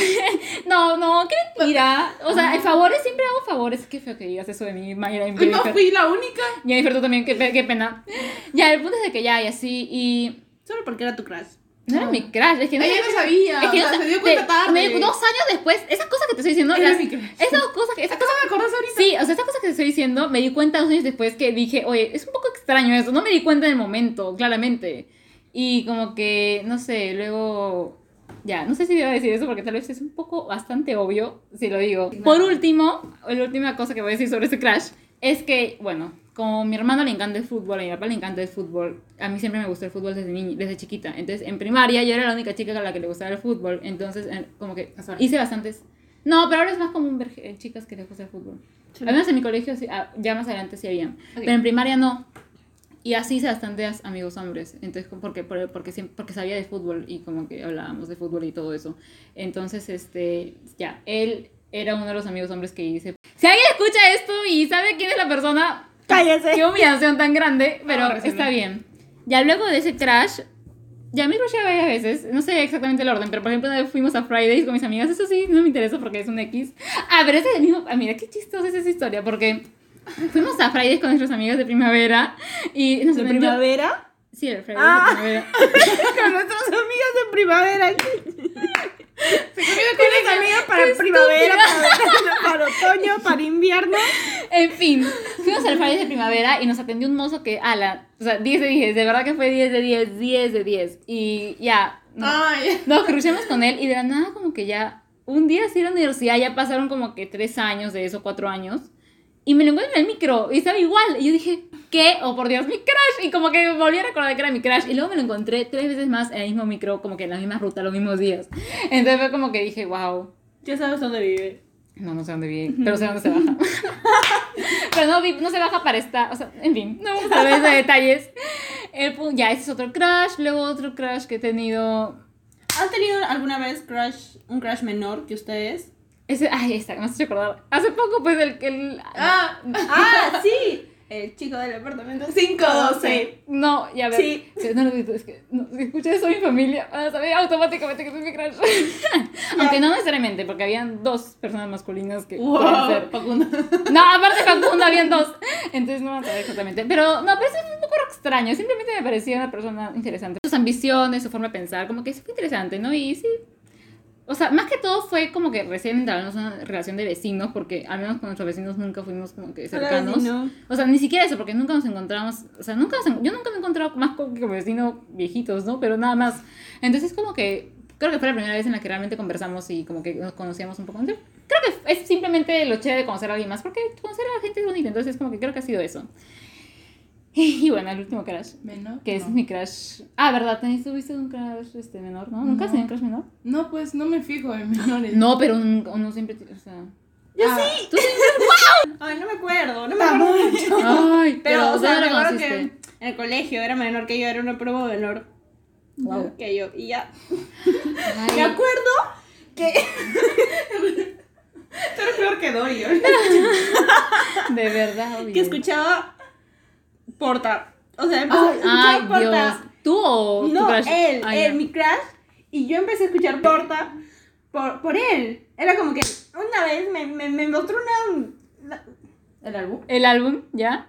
no, no, qué mentira. O sea, el favores, siempre hago favores. Qué feo que digas eso de mí, Mayra. y no Jennifer. fui la única. Jennifer, tú también, qué, qué pena. Ya, el punto es de que ya, y así, y... Solo porque era tu crush. No era mi crush, es que no... Ella no sabía. Es que o sea, no se dio cuenta de- tarde. me- dos años después, esas cosas que te estoy diciendo, Era las- mi crush. esas cosas que, esas Acabo de acordarse ahorita. Sí, o sea, esta cosa que te estoy diciendo, me di cuenta dos años después que dije, oye, es un poco extraño eso. No me di cuenta en el momento, claramente. Y como que, no sé, luego. Ya, no sé si debo decir eso porque tal vez es un poco bastante obvio si lo digo. Por último, la última cosa que voy a decir sobre ese crash es que, bueno, como mi hermano le encanta el fútbol, a mi papá le encanta el fútbol, a mí siempre me gustó el fútbol desde, niña, desde chiquita. Entonces, en primaria yo era la única chica a la que le gustaba el fútbol. Entonces, como que hice bastantes. No, pero ahora es más común ver eh, chicas que les gusta el fútbol. Al menos en mi colegio, sí, ah, ya más adelante sí habían. Pero en primaria no. y así hice bastantes amigos hombres. Entonces, porque, por- porque, siempre, porque sabía de fútbol y como que hablábamos de fútbol y todo eso. Entonces, este, ya, él era uno de los amigos hombres que hice. Si alguien escucha esto y sabe quién es la persona, Cállese. qué humillación tan grande, pero está bien. Ya luego de ese crash, ya me crushé varias veces, no sé exactamente el orden, pero por ejemplo una vez fuimos a Fridays con mis amigas, eso sí, no me interesa porque es un X. Ah, pero ese es el mismo, ah, mira qué chistosa es esa historia, porque fuimos a Fridays con nuestras amigas de primavera y nos ¿De vendió- primavera? Sí, el Fridays Ah. de primavera. Con nuestras amigas de primavera. Tienes amigas para primavera, para, para otoño, para invierno. En fin, fuimos al Fridays de primavera y nos atendió un mozo que, ala, o sea, 10 de 10, de verdad que fue 10 de 10, 10 de 10. Y ya, no- nos crucemos con él y de la nada como que ya, un día en la universidad, ya pasaron como que 3 años de eso, 4 años. Y me lo encuentro en el micro y estaba igual. Y yo dije, ¿qué? Oh, por Dios, mi crush. Y como que volví a recordar que era mi crush. Y luego me lo encontré tres veces más en el mismo micro, como que en la misma ruta, los mismos días. Entonces fue como que dije, wow. Ya sabes dónde vive. No, no sé dónde vive, pero sé dónde se baja. pero no, no se baja para estar, o sea, en fin, no vamos a hablar de detalles. El ya, ese es otro crush, luego otro crush que he tenido. ¿Han tenido alguna vez crush, un crush menor que ustedes? Ese, ay, está, me has hecho acordar. Hace poco, pues, el que. El, ah, Ah, sí. El chico del apartamento 512. No, ya ver. Sí. No, no, es que, no, si escuchas eso mi familia, van a saber automáticamente que soy mi crush. Aunque no necesariamente, porque habían dos personas masculinas que pueden ser. Facundo. No, aparte Facundo habían dos. Entonces no van a saber exactamente. Pero no, pero eso es un poco extraño. Simplemente me parecía una persona interesante. Sus ambiciones, su forma de pensar, como que fue interesante, ¿no? Y sí. O sea, más que todo fue como que recién entablamos una relación de vecinos, porque al menos con nuestros vecinos nunca fuimos como que cercanos. O sea, ni siquiera eso, porque nunca nos encontramos, o sea, nunca nos en- yo nunca me he encontrado más con que vecinos viejitos, ¿no? Pero nada más. Entonces como que, creo que fue la primera vez en la que realmente conversamos y como que nos conocíamos un poco. Creo que es simplemente lo chévere de conocer a alguien más, porque conocer a la gente es bonito, entonces como que creo que ha sido eso. Y bueno, el último crush, ¿Menor? que es no. mi crush. Ah, ¿verdad? ¿Tenés- ¿Tuviste un crush este, menor, no? ¿Nunca has No. tenido un crush menor? No, pues no me fijo en menores. No, pero un- uno siempre, tiene- o sea... Yo Ah. sí. ¿Tú sí? Ay, no me acuerdo, no me acuerdo mucho. Ay, Pero, o sea, ¿dónde me acuerdo que en el colegio era menor que yo, era una prueba menor Wow. que yo. Y ya. Ay. Me acuerdo que. Tú eres peor que Dorian. De verdad, obvio. Que escuchaba Porta. O sea, empezó a escuchar Ay, Porta. Dios. ¿Tú o tu No, crush? él, Ah, él, ya. mi crush. Y yo empecé a escuchar Porta por, por él. Era como que una vez me, me, me mostró una, ¿El álbum? El álbum, ¿ya?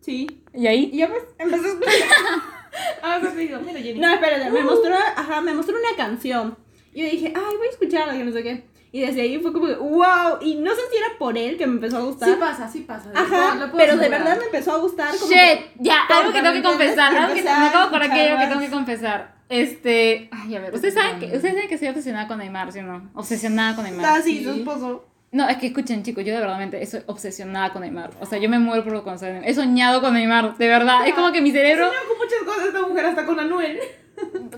Sí. ¿Y ahí? Y yo pues empecé a escuchar. Ah, pues digo, mira, Jenny. No, espérate, me mostró, ajá, me mostró una canción. Y yo dije, ay, voy a escucharla, que no sé qué. Y desde ahí fue como que, wow. Y no sé si era por él que me empezó a gustar. Sí pasa, sí pasa. Ajá, Lo puedo pero de verdad me empezó a gustar. Como Shit, que- ya, algo que tengo que confesar, algo que me acabo de acordar que algo que escuchar tengo que confesar. Este, ay, a ver, ustedes saben que, ustedes saben que soy obsesionada con Neymar, ¿sí o no? Obsesionada con Neymar. Ah, sí, su esposo. No, es que escuchen, chicos, yo de verdad estoy obsesionada con Neymar. O sea, yo me muero por conocer a Neymar. He soñado con Neymar, de verdad. Es como que mi cerebro. Soñaba con muchas cosas esta mujer, hasta con Anuel.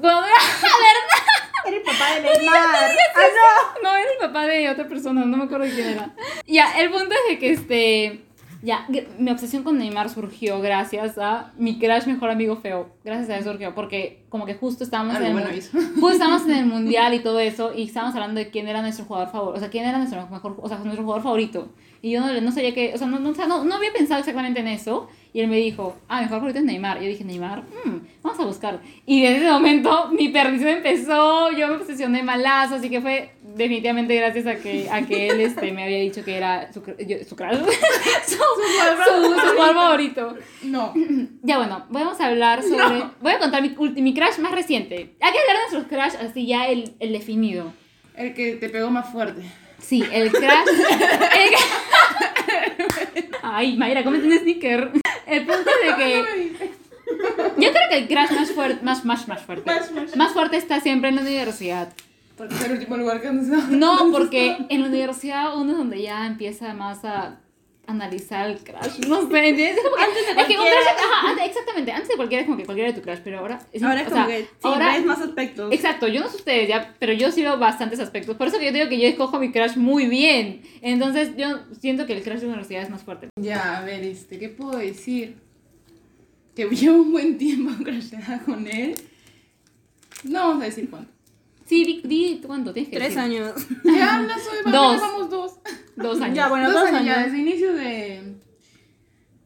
Cuando- Era el papá de Neymar. Ah, No, era el papá de otra persona, no me acuerdo de quién era. Ya, el punto es de que este. Ya, mi obsesión con Neymar surgió gracias a mi crush mejor amigo feo. Gracias a eso surgió, porque como que justo estábamos en el, bueno justo estábamos en el mundial y todo eso, y estábamos hablando de quién era nuestro jugador favorito, o sea, quién era nuestro mejor, o sea, nuestro jugador favorito. Y yo no, no sabía que, o sea, no, no, no, no había pensado exactamente en eso. Y él me dijo, ah, mi mejor favorito es Neymar. Y yo dije, Neymar, Mm, vamos a buscar. Y desde ese momento mi perdición empezó, yo me obsesioné malazo, así que fue definitivamente gracias a que, a que él este, me había dicho que era su, yo- su crush, su, su, favorito. No. Ya bueno, vamos a hablar sobre, voy a contar mi, mi crush más reciente. Hay que hablar de nuestros crush así ya el, el definido. El que te pegó más fuerte. Sí, el crush. el- Ay, Mayra, cómete un sneaker. El punto de que. Yo creo que el crush más fuerte. Más, más, más fuerte. Más, más. Más fuerte está siempre en la universidad. Porque es el último lugar que han estado. No, porque en la universidad uno es donde ya empieza más a analizar el crush. No sé, ¿entiendes? Es como que- Antes de es que un crush- ajá, antes- exactamente. Antes de cualquiera es como que cualquiera de tu crush, pero ahora. es- Ahora es como sea, que sí, ahora- ves más aspectos. Exacto, yo no sé ustedes ya, pero yo sí veo bastantes aspectos. Por eso que yo digo que yo escojo mi crush muy bien. Entonces yo siento que el crush de la universidad es más fuerte. Ya, a ver, este, ¿qué puedo decir? que llevo un buen tiempo crasheada con él. No vamos a decir cuánto. Sí, di, di cuánto tienes que Tres decir. años. Ya no soy, Dos. vamos dos. Dos años. Ya, bueno, dos, dos años, ya, años. desde inicio de,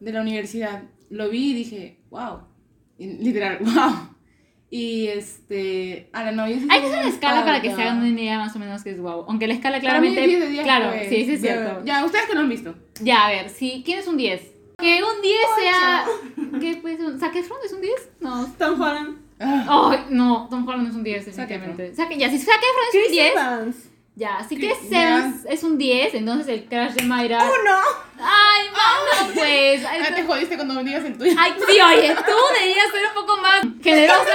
de la universidad. Lo vi y dije, wow. Y Literal, wow. Y este, a la novia sí Hay que hacer una escala para que se hagan una idea más o menos que es guau. Aunque la escala Para mí claramente. 10 de 10 claro, pues. sí, sí es cierto. Ya, ustedes que lo han visto. Ya, a ver, si ¿quién es un 10? Que un 10 sea. ¿Qué puede ser? un- ¿Zac Efron es un 10? No. Tom Holland. Ah, Ay, no, Tom Holland es un 10, Zac definitivamente. Ya, si Zac Efron es un Chris 10. Evans. Ya, si Chris- Evans es un 10, entonces el crush de Mayra. Uno. Ay, no, pues. Ay, Ah, te jodiste cuando me digas el tuyo. Ay, sí, oye, tú deberías ser un poco más generosa.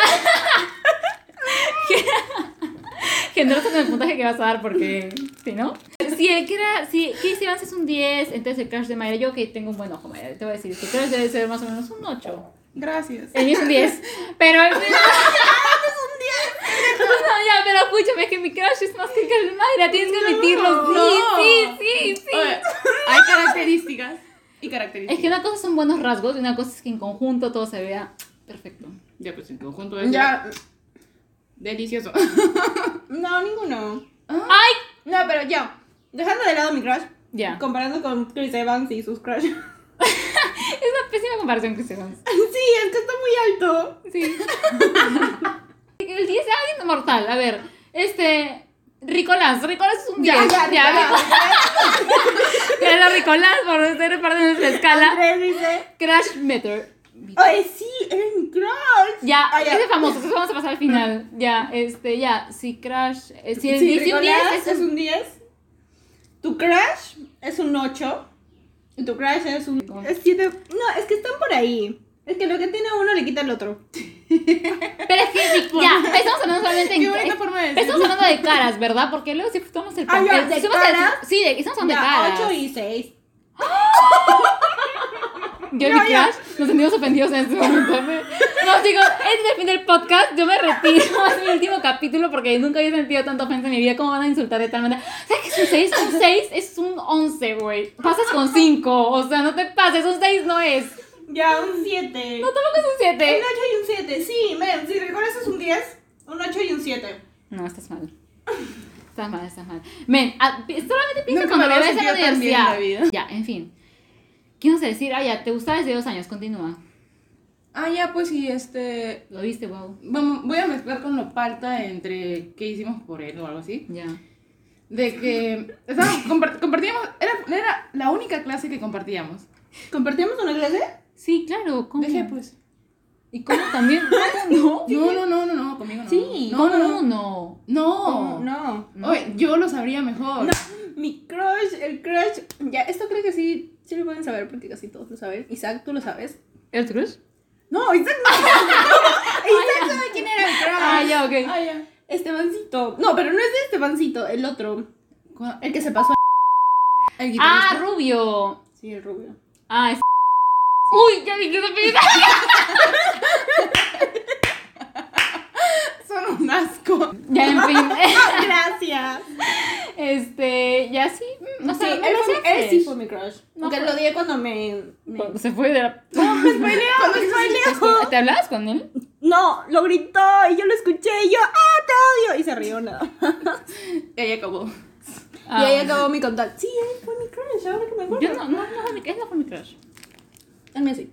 generosa con el puntaje que vas a dar, porque. ¿Sí, no? Si el que. Si Chris Evans es un 10, entonces el crush de Mayra, yo que tengo un buen ojo, Mayra, te voy a decir, tu crush debe ser más o menos un 8. Gracias. El mío es un 10. Pero el mío es un 10. No, ya, pero escúchame, es que mi crush es más que Mayra, tienes que admitirlo. Sí, No. sí, sí, sí. Oye, hay características y características. Es que una cosa son buenos rasgos y una cosa es que en conjunto todo se vea perfecto. Ya, pues en conjunto es Ya. delicioso. No, ninguno. ¡Ay! No, pero ya. Dejando de lado mi crush. Ya. Comparando con Chris Evans y sus crush. Es una pésima comparación, Chris Evans. Sí, es que está muy alto. Sí. El 10 es alguien mortal. A ver, este. Ricolás. Ricolás es un 10. Ya, ya, ya. Pero Ricolás, por ser parte de nuestra escala. Dice. Crash Meter. Ay, sí, mi crush. Ya, Ah, ya. ese es famoso, eso vamos a pasar al final. Ya, este, ya, si Crash. eh, Si el Sí, 10 y un 10 Nicolás es es un. un 10. Tu crush es un 8. Y tu crush es un. Es 7. No, es que están por ahí. Es que lo que tiene uno le quita el otro. Pero es que, ya, estamos hablando solamente en. Qué bonita forma de. Estamos hablando de caras, ¿verdad? Porque luego sí estamos el Ah, ya, ¿de hicimos el- caras? Sí, de, estamos hablando de Ya, caras. 8 y 6. Yo No, crush nos sentimos ofendidos en este momento. Me- No, chicos, es el fin del podcast. Yo me retiro. Es mi último capítulo porque nunca había sentido tanta ofensa en mi vida. ¿Cómo van a insultar de tal manera? ¿Sabes qué es un 6? Un 6 es un 11, güey. Pasas con 5. O sea, no te pases. Un 6 no es. Ya, un 7. No, tampoco es un Un 7. 8 y un 7. Sí, men, si recuerdas es un 10, un 8 y un 7. No, estás mal. Estás mal, estás mal. Men, a- pi- solamente piensa Nunca cuando me lo ves en la universidad. la vida. Ya, en fin. ¿Qué ibas a decir? Ah, ya, te gustaba desde dos años. Continúa. Ah, ya, pues sí, este. Lo viste, wow. Vamos, voy a mezclar con lo palta entre qué hicimos por él o algo así. Ya. De que estábamos, compart- compartíamos, era, era la única clase que compartíamos. ¿Compartíamos una clase? Sí, claro. ¿Cómo? Dejé pues. ¿Y cómo también? ¿No? No, no, no, no, no, conmigo no. Sí. No, no, ¿Cómo no. no? No. No. Oye, yo lo sabría mejor. No, mi crush, el crush. Ya, esto creo que sí, sí lo pueden saber porque casi todos lo saben. Isaac, ¿tú lo sabes? ¿El crush? No, Isaac no. Isaac sabe quién era el crush. Ah, ya, ok. Ah, ya. Estebancito. No, pero no es de Estebancito, el otro. El que se pasó. El Ah, guitarrista. Rubio. Sí, el rubio. Ah, es. Uy, ya que se pide. Son un asco. Ya, en fin. Gracias. Este, ya sí. mm, O sea, sí, me él, fue, él sí fue mi crush. No fue- lo odié cuando me. me- Cuando Se fue de la. Cuando spoileó. ¿Te hablabas con él? No, lo gritó y yo lo escuché y yo, ¡ah, te odio! Y se rió nada. Y ahí acabó. Ah, y ahí acabó mi contacto. Sí, él fue mi crush, ahora que me acuerdo. Yo no, no, no, él no fue mi crush. Él me sí.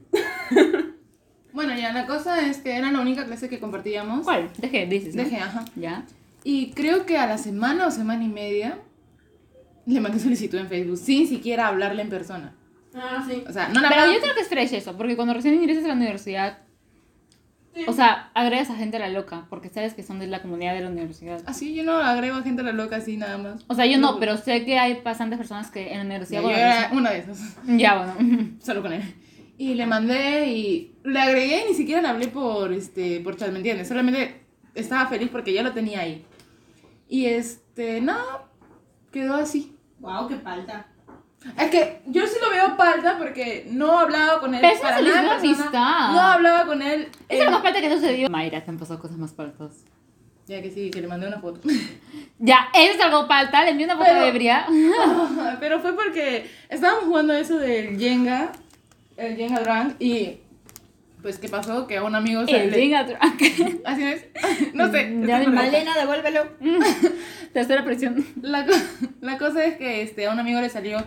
Bueno, ya, la cosa es que era la única clase que compartíamos. ¿Cuál? Dejé, dices. ¿no? Dejé, ajá. Ya. Y creo que a la semana o semana y media le mandé solicitud en Facebook sin siquiera hablarle en persona. Ah, sí. O sea, no la Pero yo creo que es fresh eso, porque cuando recién ingresas a la universidad, o sea, agregas a gente a la loca, porque sabes que son de la comunidad de la universidad. Así yo no agrego a gente a la loca así nada más. O sea, yo no, pero sé que hay bastantes personas que en la universidad... Ya, yo era una de esas. Ya, bueno. Solo con él. Y le mandé y le agregué y ni siquiera le hablé por, este, por chat, ¿me entiendes? Solamente estaba feliz porque ya lo tenía ahí. Y este, no, quedó así. Wow, qué falta. Es que yo sí lo veo palta porque no hablaba con él Pero para nada persona. amistad. No hablaba con él. Eso es lo más parte que sucedió. Mayra, te han pasado cosas más paltas. Ya que sí, que le mandé una foto. Ya, eso es algo palta, le envié una foto Pero- de ebria. Pero fue porque estábamos jugando eso del Jenga, el Jenga Drunk, y pues, ¿qué pasó? Que a un amigo se El le... Attack. Así es. no sé. Mm, Ya me. Malena, devuélvelo. Tercera presión. La, co- la cosa es que este, a un amigo le salió,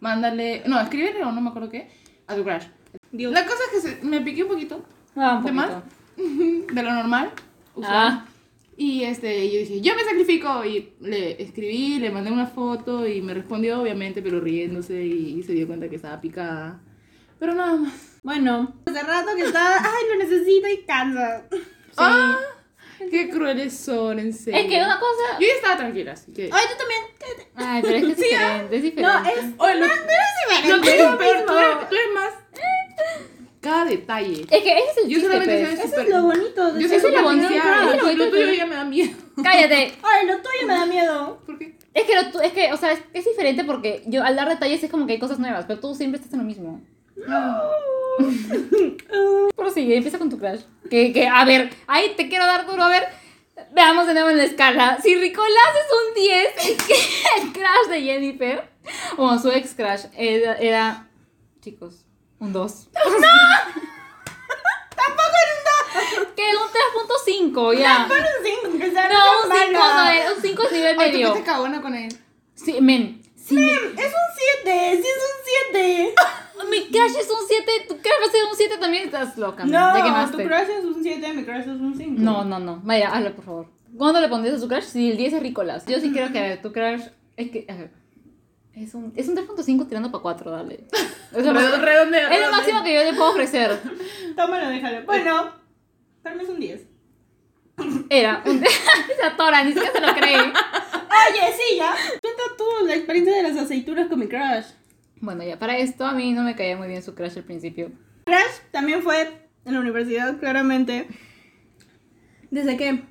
mándale, no, escríbele o no me acuerdo qué, a tu crush. Dios. La cosa es que se- me piqué un poquito Ah, un ¿De más? poquito. de lo normal. usual. Ah. Y este, yo dije, yo me sacrifico. Y le escribí, le mandé una foto y me respondió, obviamente, pero riéndose y, se dio cuenta que estaba picada. Pero nada más. Bueno, hace rato que está, ay, lo necesito y cansa. Ah, qué crueles son, en serio. Es que una cosa. Yo ya estaba tranquila, así que. Ay, tú también. cállate. Ay, pero es que es diferente, es diferente. No, es. Oye, lo, diferente. lo tuyo, pero mismo. tú eres, tú eres más. Cada detalle. Es que ese es el Yo chiste, solamente pues. soy Eso súper- es lo bonito de Yo ser soy Eso es lo bonito, es lo tuyo ¿no? ya me da miedo. Cállate. Ay, lo tuyo me da miedo. ¿Por qué? Es que, lo tu- es que, o sea, es, es diferente porque yo al dar detalles es como que hay cosas nuevas, pero tú siempre estás en lo mismo. Pero sigue, empieza con tu crush. Que, que, a ver, ahí te quiero dar duro, a ver. Veamos de nuevo en la escala. Si Ricolás es un 10, es que el crush de Jennifer, o su ex crush, era, era chicos, un 2. Tampoco era un Que un 3.5, ya. Un 5, que sea No, un 5 mala. no es, un 5 es nivel Ay, tú medio. fuiste con él. Sí, men. Sí, Es un 7, sí es un 7. Mi crush es un 7, tu crush va a ser un 7 también, estás loca. No, ¿De qué tu crush es un 7, mi crush es un 5. No, no, no. Vaya, hazlo, por favor. ¿Cuándo le pondrías a su crush? Si el 10 es Ricolas. Yo sí creo que a ver, tu crush. Es que. A ver. Es un, es un 3.5 tirando para 4, dale. Es lo, Redondeo, es lo máximo que yo le puedo ofrecer. Tómalo, déjalo. Bueno, mí es un 10. Era un. se atora, ni siquiera se lo cree. Oye, sí, ya. Cuenta tú la experiencia de las aceitunas con mi crush. Bueno, ya, para esto a mí no me caía muy bien su crush al principio. Crush también fue en la universidad, claramente. ¿Desde qué?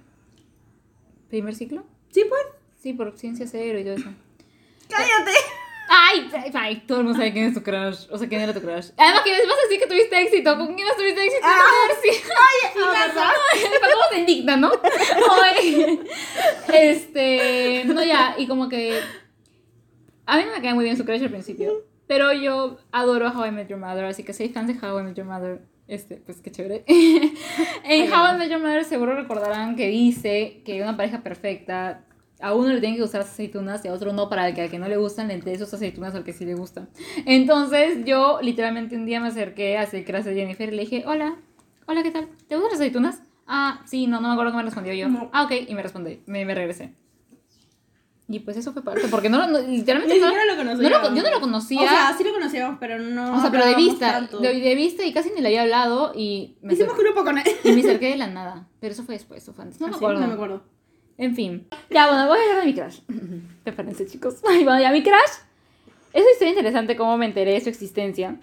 ¿Primer ciclo? Sí, pues. Sí, por ciencia cero y todo eso. Cállate. Ay, ay, ay, todo el mundo sabe quién es tu crush. O sea, quién era tu crush. Además, que vas a decir que tuviste éxito. ¿Con quién más tuviste éxito? Ah. en la universidad? Ah, ¿verdad? ¿Cómo se indigna, no? Oye, este. No, ya, y como que. A mí no me cae muy bien su crush al principio. Pero yo adoro How I Met Your Mother, así que soy fan de How I Met Your Mother. Este, pues qué chévere. en How I Met Your Mother seguro recordarán que dice que una pareja perfecta. A uno le tienen que gustar las aceitunas y a otro no, para el que, al que no le gustan, le entre sus aceitunas al que sí le gustan. Entonces yo literalmente un día me acerqué a hacer clase de Jennifer y le dije, hola, hola, ¿qué tal? ¿Te gustan las aceitunas? Ah, sí, no, no me acuerdo cómo me respondió yo. No. Ah, ok, y me respondí, me, me regresé. Y pues eso fue parte, porque no, lo- no literalmente Ni no, lo no lo- yo no lo conocía. O sea, sí lo conocíamos, pero no. O sea, pero de vista, de, de vista y casi ni le había hablado y me, Hicimos grupo con él. y me acerqué de la nada. Pero eso fue después, eso fue antes. No me Ah, sí, acuerdo. No me acuerdo. En fin. Ya, bueno, voy a hablar de mi crush. Prepárense, chicos. Ay, bueno, ya mi crush. Es una historia interesante cómo me enteré de su existencia.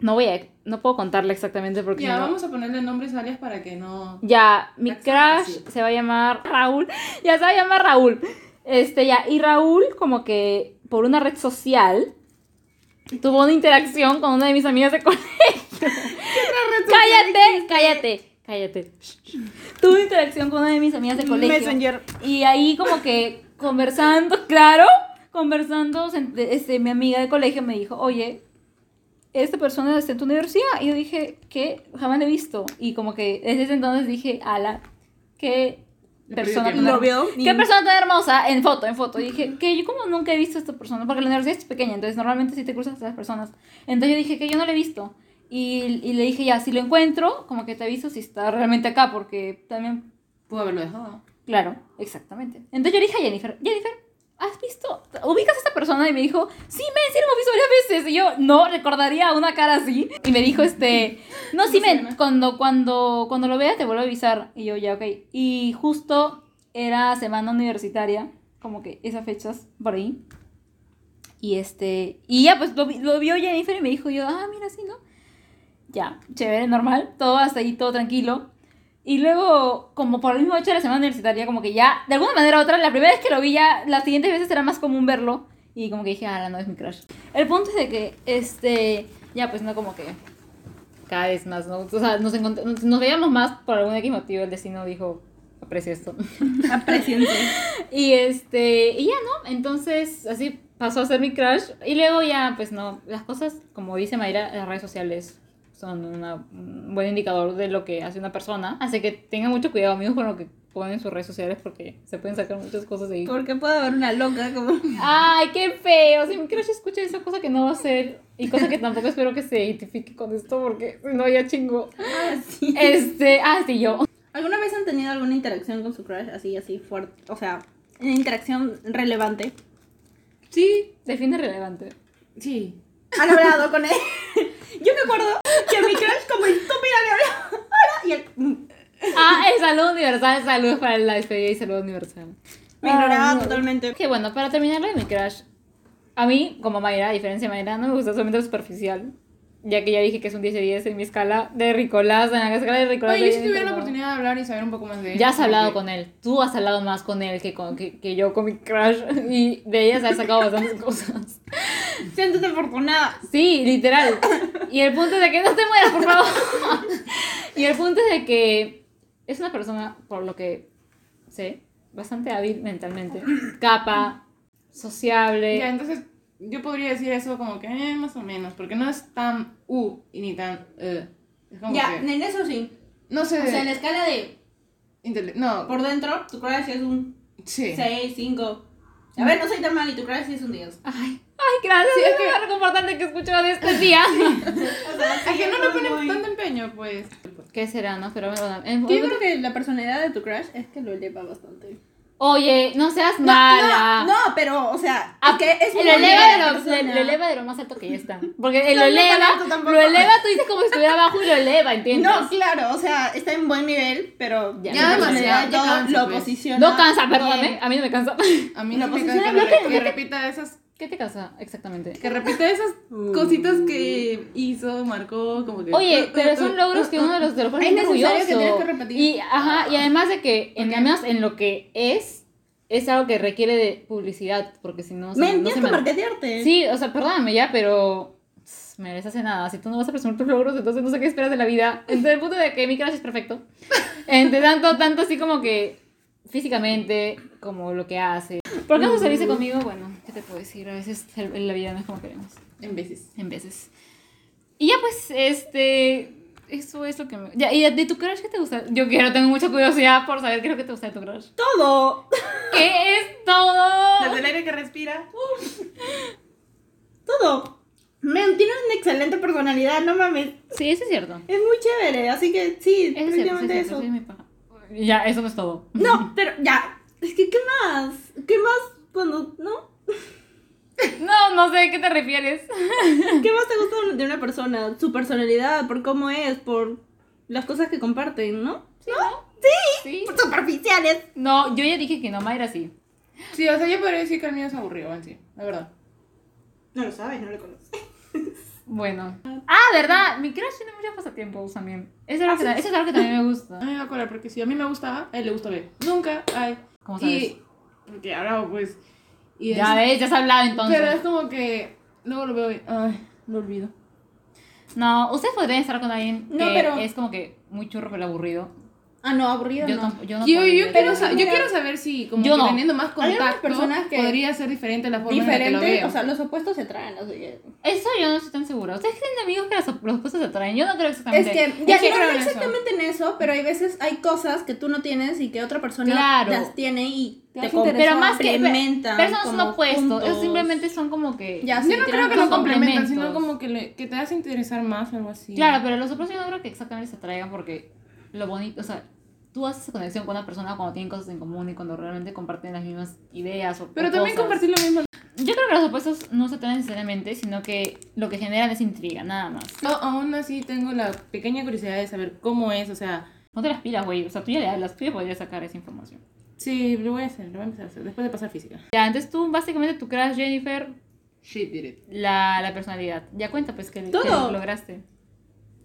No voy a, no puedo contarla exactamente porque Ya, no- vamos a ponerle nombres alias para que no. Ya, mi crush se va a llamar Raúl. Ya se va a llamar Raúl. Este, ya, y Raúl como que por una red social tuvo una interacción con una de mis amigas de colegio. cállate, cállate, cállate. Tuvo una interacción con una de mis amigas de colegio. Messenger. Y ahí como que conversando, claro, conversando, este, mi amiga de colegio me dijo, oye, esta persona está en tu universidad. Y yo dije, ¿qué? Jamás la he visto. Y como que desde ese entonces dije, ala, qué persona tan Lo vio. ¿Qué persona tan hermosa? En foto, en foto. Y dije, que yo como nunca he visto a esta persona, porque la universidad es pequeña, entonces normalmente sí te cruzas a estas personas. Entonces yo dije que yo no la he visto. Y, y le dije, ya, si lo encuentro, como que te aviso si está realmente acá, porque también Pudo haberlo dejado. Claro, exactamente. Entonces yo le dije a Jennifer, Jennifer, ¿has visto? ¿Ubicas a esta persona? Y me dijo, sí, men, sí, lo hemos visto varias veces. Y yo, no, recordaría una cara así. Y me dijo, este, no, sí, ¿Cómo se men, cuando, cuando, cuando lo vea te vuelvo a avisar. Y yo, ya, ok. Y justo era semana universitaria, como que esas fechas, por ahí. Y este, y ya, pues lo, lo vio Jennifer y me dijo yo, ah, mira, sí, ¿no? Ya, chévere, normal, todo hasta ahí, todo tranquilo. Y luego, como por el mismo hecho de la semana universitaria, como que ya, de alguna manera u otra, la primera vez que lo vi ya, las siguientes veces era más común verlo. Y como que dije, ah, no es mi crush. El punto es de que, este, ya pues no como que cada vez más, ¿no? O sea, nos, nos, nos veíamos más por algún X motivo, el destino dijo, aprecia esto. Apreciense. Y este, y ya, ¿no? Entonces, así pasó a ser mi crush. Y luego ya, pues no, las cosas, como dice Mayra, las redes sociales son una- un buen indicador de lo que hace una persona. Así que tengan mucho cuidado, amigos, con lo que ponen en sus redes sociales porque se pueden sacar muchas cosas de ahí. Porque puede haber una loca como... Ay, qué feo. Si mi crush escucha esa cosa que no va a hacer y cosa que tampoco espero que se identifique con esto porque si no, ya chingo. Ah, sí. Este, ah, sí, yo. ¿Alguna vez han tenido alguna interacción con su crush así, así fuerte? O sea, una interacción relevante. Sí, Define relevante. sí. Han hablado con él. Yo me acuerdo que mi crush como estúpida le hablaba. Y él mm, Ah, el saludo universal, saludos para la despedida y saludo universal. me ignoraba no. totalmente. Que bueno, para terminar lo de mi crush, a mí, como Mayra, a diferencia de Mayra, no me gusta solamente lo superficial. Ya que ya dije que es un 10 de 10 en mi escala de Ricolás, en la escala de Ricolás. Oye, yo si tuviera la oportunidad de hablar y saber un poco más de él. Ya has hablado porque- con él. Tú has hablado más con él que, con, que, que yo con mi crush. Y de ella se has sacado bastantes cosas. Siéntete afortunada. Sí, literal. Y el punto es de que no te mueras, por favor. Y el punto es de que es una persona, por lo que sé, bastante hábil mentalmente. Capa, sociable. Ya, entonces yo podría decir eso como que eh, más o menos, porque no es tan U y ni tan eh. Es como Ya, que, en eso sí. no sé, O sea, en la escala de no, por dentro, tu crush es un sí. 6, 5. A ver, no soy tan mal y tu crush sí es un 10. Ay, ay, gracias. Sí, es es que- que reconfortante que escucho de este día. O sea, Es que no le ponen muy- tanto empeño, pues. ¿Qué será, no? Pero bueno, en- Yo creo que la personalidad de tu crush es que lo eleva bastante. Oye, no seas No, mala. no, no, pero, o sea, Ah, es que es lo eleva, de lo, le- lo eleva de lo más alto que ya está. Porque él No, lo eleva, alto tampoco. lo eleva, tú dices como si estuviera abajo y lo eleva, ¿entiendes? No, claro, o sea, está en buen nivel, pero Ya, ya demasiado, ya todo cansa, lo pues. posiciona. No cansa, perdóname, a mí no me cansa. A mí no me que, re- que repita esas ¿Qué te cansa exactamente? que repita esas cositas que hizo, marcó, como que Oye, pero son logros que uno de los de los cuales Es necesario que tienes que repetir. Y ajá, y además de que en al menos en lo que es es algo que requiere de publicidad, porque si no, Men, no tienes que marketearte. Sí, o sea, perdóname ya, pero me hace nada. Si tú no vas a presumir tus logros, entonces no sé qué esperas de la vida. Entonces, el punto de que mi crush es perfecto. Entre tanto, tanto así como que físicamente, como lo que hace. ¿Por qué no salirse conmigo? Bueno, ¿qué te puedo decir? A veces la vida no es como queremos. en veces. En veces. Y ya pues, este... Eso es lo que me... Ya, ¿y de, tu crush qué te gusta? Yo quiero, tengo mucha curiosidad por saber qué es lo que te gusta de tu crush. Todo. ¿Qué es todo? Desde el aire que respira. Todo. Men, tiene una excelente personalidad, no mames. Sí, eso es cierto. Es muy chévere, así que sí, es cierto, eso definitivamente es cierto, eso. sí, mi paja. Ya, eso no es todo. No, pero ya. Es que, ¿qué más? ¿Qué más cuando, no? No, no sé a qué te refieres. ¿Qué más te gusta de una persona? Su personalidad, por cómo es, por las cosas que comparten, ¿no? ¿Sí, no? Sí. Por superficiales. No, yo ya dije que no, Mayra sí. Sí, o sea, yo podría decir que el mío es aburrido en sí, la verdad. No lo sabes, no lo conoces. Bueno. Ah, ¿verdad? Mi crush tiene muchos pasatiempos también. Eso es, algo que, eso es algo que también me gusta. A mí me va a colar porque si a mí me gusta A, a él le gusta B. Nunca hay. ¿Cómo sabes? Y. Porque ahora pues. Y Ya es- ves, ya has hablado entonces. Pero es como que. Luego lo veo y. Ay, lo olvido. No, ustedes podrían estar con alguien que No, pero- es como que muy churro pero aburrido. Ah, no, aburrido Yo, no. tampoco- yo no yo, yo, quiero, sa- yo quiero saber si, como yo que no. teniendo más contacto, personas que- podría ser diferente la forma en la que lo Diferente, veo. o sea, los opuestos se atraen, así que... Eso yo no estoy tan segura. ¿Ustedes tienen amigos que los, los opuestos se atraen? Yo no creo exactamente. Es que, ya sí no, creo no en eso. exactamente en eso, pero hay veces, hay cosas que tú no tienes y que otra persona Claro. las tiene y Te. Pero más que. Pero no son opuestos. Simplemente son como que. Ya, sí, Yo no creo que lo complementan, sino como que, le, que te hace interesar más o algo así. Claro, pero los opuestos yo no creo que exactamente se atraigan porque lo bonito, o sea, tú haces esa conexión con una persona cuando tienen cosas en común y cuando realmente comparten las mismas ideas o Pero o también cosas. compartir lo mismo. Yo creo que los opuestos no se atraen necesariamente, sino que lo que generan es intriga, nada más. Yo aún así tengo la pequeña curiosidad de saber cómo es, o sea, No te las pilas, güey. O sea, tú ya le hablas, tú ya podrías sacar esa información. sí, lo voy a hacer, lo voy a empezar a hacer, después de pasar física. Ya, entonces tú, básicamente, tu crush, Jennifer, Shit did it. la, la personalidad. Ya cuenta, pues, que, que Todo. lograste.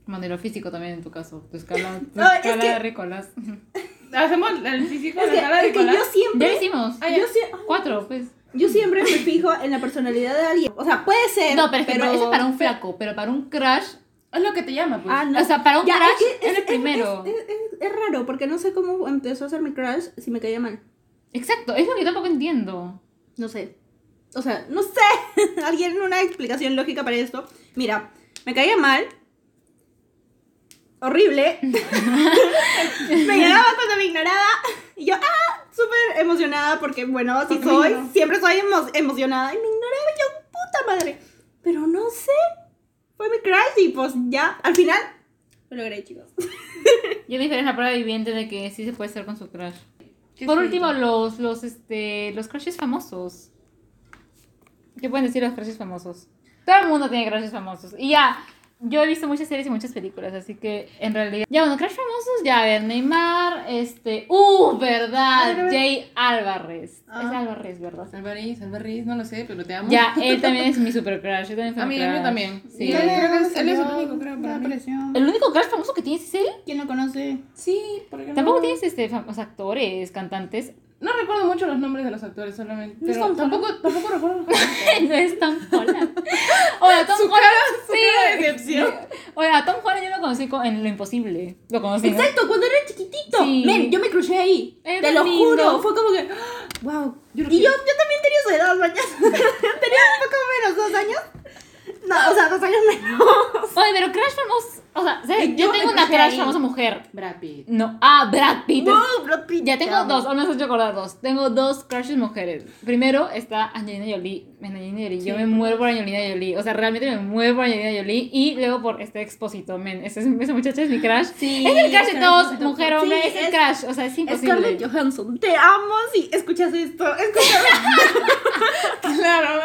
Bueno, y lo físico también en tu caso. Tu escala, tu es escala que- de Ricolas. Hacemos el físico, Es la que, cara de es que yo. Ya siempre... lo hicimos. Ah, ya. Cuatro, pues. yo siempre me fijo en la personalidad de alguien. O sea, puede ser, No, pero es que eso es para un flaco, pero para un crush. Es lo que te llama, pues. Ah, no. O sea, para un Ya, crush es, que es el primero. Es, es- es raro, porque no sé cómo empezó a ser mi crush si me caía mal. Exacto, es lo que yo tampoco entiendo. No sé. O sea, no sé. Alguien una explicación lógica para esto. Mira, me caía mal. Horrible. me ignoraba cuando me ignoraba. Y yo, ah, súper emocionada porque, bueno, así Porque soy. Siempre soy emo- emocionada. Y me ignoraba y yo, puta madre. Pero no sé. Fue mi crush y pues ya, al final, lo logré, chicos. Yo me es la prueba viviente de que sí se puede estar con su crush. Qué Por bonito. último, los, los, este, los crushes famosos. ¿Qué pueden decir los crushes famosos? Todo el mundo tiene crushes famosos. Y ya, yo he visto muchas series y muchas películas, así que en realidad... Ya, bueno, crush famosos, ya, a ver, Neymar, este... ¡Uh, verdad! A ver, a ver. Jay Álvarez. Ah. Es Álvarez, ¿verdad? Alvarez, Alvarez, no lo sé, pero te amo. Ya, él también es mi super crush. Yo también fui A mí, a mí crush. también. Sí. Él- creo que es- él es el único, creo, para mí. ¿El único crush famoso que tienes es él? ¿Quién lo conoce? Sí, porque Tampoco no... tienes este, fam- o sea, actores, cantantes. No recuerdo mucho los nombres de los actores solamente. ¿No Pero tampoco, tampoco recuerdo no es Tom Holland. Oye, Tom Su Holland. cara- su sí. cara de decepción. Oye, a Tom Holland yo lo conocí co- en Lo Imposible. Lo conocí. ¿no? Exacto, cuando era chiquitito. Sí. Men, yo me crucé ahí. Era Te lo lindo. juro. Fue como que. Wow. Yo y yo, yo también tenía su edad, mañana. tenía un poco menos, dos años. No, o sea, dos años menos. Oye, pero Crash famoso. O sea, ¿sabes? Yo yo tengo una ahí. famosa mujer. Brad Pitt. No. Ah, Brad Pitt. Wow, Brad Pitt, Ya te tengo dos, o me has hecho acordar dos. Tengo dos crushes mujeres. Primero está Angelina Jolie. Angelina Jolie. Yo Sí. me muero por Angelina Jolie. O sea, realmente me muero por Angelina Jolie. Y luego por este expósito, men. Ese, ese muchacho es mi crush. Sí, es el crush de todos, mujer, hombre. Sí, es el crush. O sea, es imposible. Scarlett Johansson, te amo si escuchas esto. Escucha. Claro.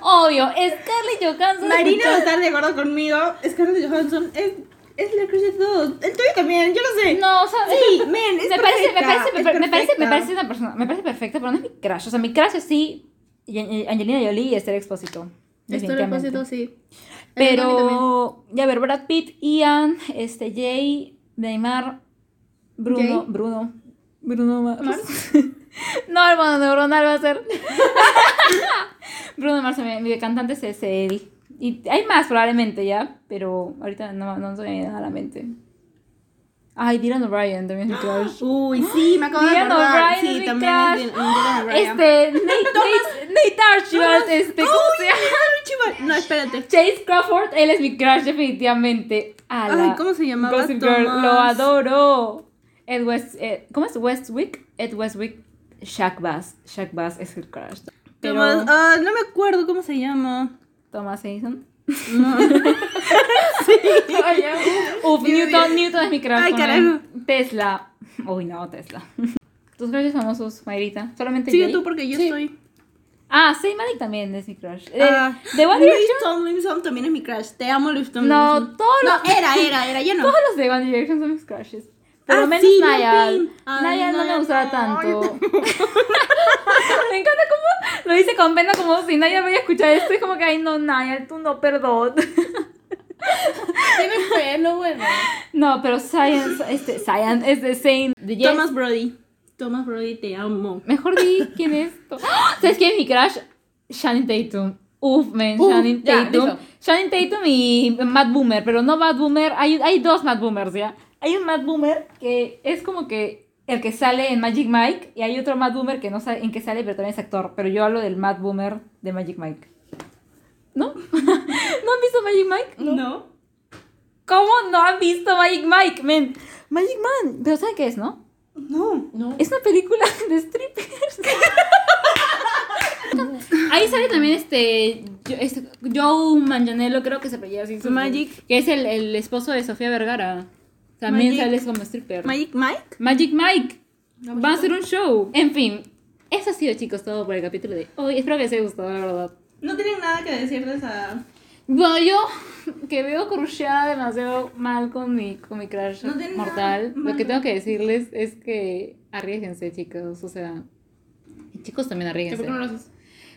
Obvio, Scarlett Johansson. Marina va a estar de acuerdo conmigo. Scarlett Johansson es, es la crush de todos. El tuyo también, yo lo sé. No, o sea, Sí, men, es me parece, me parece, me, es me parece, me parece una persona, me parece perfecta, pero no es mi crush. O sea, mi crush es sí, Angelina Jolie y Esther Expósito. definitivamente. sí. Pero, ya a ver, Brad Pitt, Ian, este, Jay, Neymar, Bruno, Jay. Bruno, Bruno Mars. no, hermano, neuronal va a ser. Bruno Mars, mi, mi cantante es ese Eddie. Y hay más probablemente ya, pero ahorita no, no se me viene nada a la mente. Ay, Dylan O'Brien también es mi crush. Uy, sí, me acabo de Dylan acordar. O'Brien Sí, es mi también crush. es Dylan- O'Brien. Este, Nate, Nate, Nate Archibald, este, ¿cómo se llama? Chival. No, espérate. Chase Crawford, él es mi crush definitivamente. Ala. Ay, ¿cómo se llamaba? Gossip Girl, lo adoro. Ed West, eh, ¿cómo es Westwick? Ed Westwick, Shaq Bass. Shaq Bass es el crush. Pero ah, no me acuerdo cómo se llama. Thomas Edison. No. Ay, ya. Uf, Newton, Newton es mi. Ay, carajo. Tesla. Uy, no, Tesla. Tus crushes famosos, Mayrita. Solamente Sigue tú porque yo Sí. estoy. Ah, Zayn Malik también es mi crush. Eh, Ah, de One Louis Direction. Tomlinson también es mi crush. Te amo, Tomlinson. No, todos los, No, era, era, era, ya no. todos los de One Direction son mis crushes. Por lo Ah, menos sí. Ay, Niall no me gustaba no, tanto. me encanta cómo lo dice con pena, como si Niall vaya a escuchar esto. Es como que, ay, no, Niall, tú no, perdón. Tiene pelo, bueno. No, pero Science, este, Science es de Saint. De Yes. Thomas Brody. Thomas Brody, te amo. Mejor di quién es. ¡Ah! ¿Sabes quién es mi crush? Shannon Tatum. Uf, man, Uf, Shannon ya, Tatum. listo. Shannon Tatum y Matt Boomer, pero no Matt Boomer. Hay, hay dos Matt Boomers, ¿ya? Hay un Matt Boomer que es como que el que sale en Magic Mike y hay otro Matt Boomer que no sabe en qué sale, pero también es actor. Pero yo hablo del Matt Boomer de Magic Mike. ¿No? ¿No han visto Magic Mike? No. ¿Cómo no han visto Magic Mike, men? Magic Man, pero ¿saben qué es, no? No. No. Es una película de strippers. Ahí sale también este, yo- este Joe Manganiello, creo que se apellida así. su- Magic. Que es el, el esposo de Sofía Vergara. También Magic- sale como stripper. Magic Mike. Magic Mike. Va a hacer un show. En fin, eso ha sido, chicos, todo por el capítulo de hoy. Espero que les haya gustado, la verdad. No tienen nada que decir de esa. Bueno, yo que veo crusheada demasiado mal con mi, con mi crush No mortal, nada lo que tengo que decirles es que arriesguense, chicos. O sea, y chicos también ¿Por arriesguense. qué no lo haces?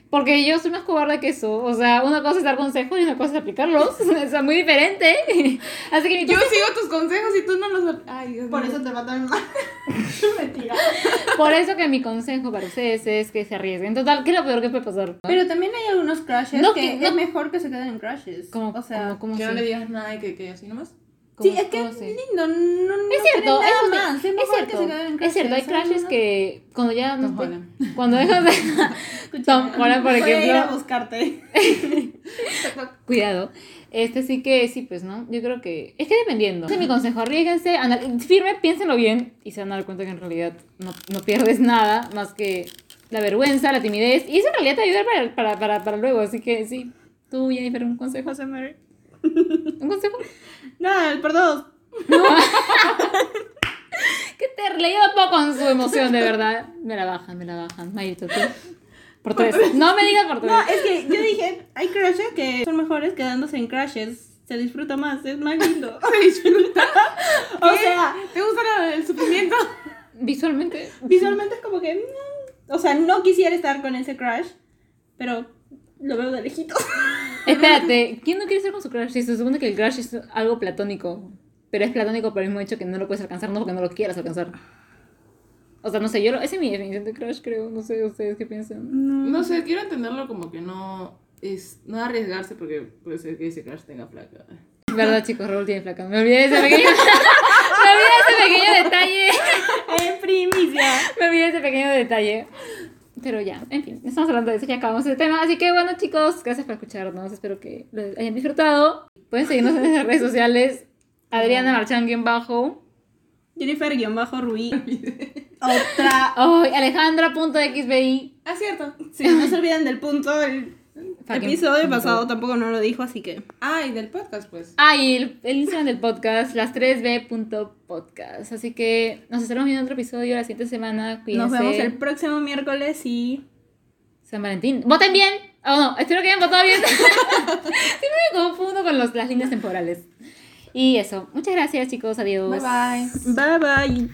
Porque yo soy más cobarde que eso. O sea, una cosa es dar consejos y una cosa es aplicarlos. o sea, muy diferente. Así que mi Yo sigo tus consejos y tú no los. Ay, Dios Por mío. eso te matan mal. Mentira. por eso que mi consejo para ustedes es que se arriesguen. Total, ¿qué es lo peor que puede pasar? Pero también hay algunos crushes No, que, que- es no. mejor que se queden en crushes. Como, o sea, como, como Que no si- le digas nada y que, que así nomás. Sí, es que es lindo. No, no Es cierto, tiene nada eso sí, más. Es, es que cierto, es cierto, hay crashes que cuando ya no Tom te- Holland. cuando dejas de Tom Holland, por Voy a ir a ejemplo, buscarte. cuidado, Este sí que, sí, pues, ¿no? Yo creo que, es que dependiendo. Ese es mi consejo, arriesguense, firme, piénsenlo bien y se van a dar cuenta que en realidad no, no pierdes nada más que la vergüenza, la timidez y eso en realidad te ayuda para, para, para, para luego, así que sí. Tú, Jennifer, un consejo. José Mary. ¿Un consejo? No, el por dos. Qué terrible, yo puedo con su emoción, de verdad. Me la bajan, me la bajan. Mayito, tú. Por tres. No me digas por tres. No, es que yo dije, hay crushes que son mejores quedándose en crushes. Se disfruta más, es más lindo. Se disfruta. o sea, ¿Te gusta el sufrimiento? Visualmente. visualmente es como que. mm, o sea, no quisiera estar con ese crush, pero lo veo de lejitos. Espérate, ¿quién no quiere estar con su crush? Si se supone que el crush es algo platónico. Pero es platónico por el mismo hecho que no lo puedes alcanzar, no porque no lo quieras alcanzar. O sea, no sé, yo lo, esa es mi definición de crush, creo. No sé, ¿ustedes qué piensan? No sé, quiero entenderlo como que no es no arriesgarse porque puede ser que ese crush tenga flaca. ¿Verdad, chicos? Raúl tiene flaca. Me olvidé de ese pequeño... me olvidé de ese pequeño detalle. En primicia. Me olvidé de ese pequeño detalle. Pero ya, en fin, estamos hablando de eso, ya acabamos el tema. Así que bueno, chicos, gracias por escucharnos. Espero que lo hayan disfrutado. Pueden seguirnos en nuestras redes sociales. Adriana Marchán, guion bajo. Jennifer-Rubí. Otra. Ay, Alejandra.xbi. Ah, cierto. Sí, no se olviden del punto. El Fucking episodio pasado tampoco no lo dijo, así que. Ah, y del podcast, pues. Ah, y el, el Instagram del podcast, las3b.podcast. Así que nos estaremos viendo en otro episodio la siguiente semana. Cuídense. Nos vemos el próximo miércoles y. San Valentín. ¡Voten bien! Oh, no, espero que hayan votado bien. Siempre me confundo con los, las líneas temporales. Y eso. Muchas gracias, chicos. Adiós. Bye bye. Bye bye.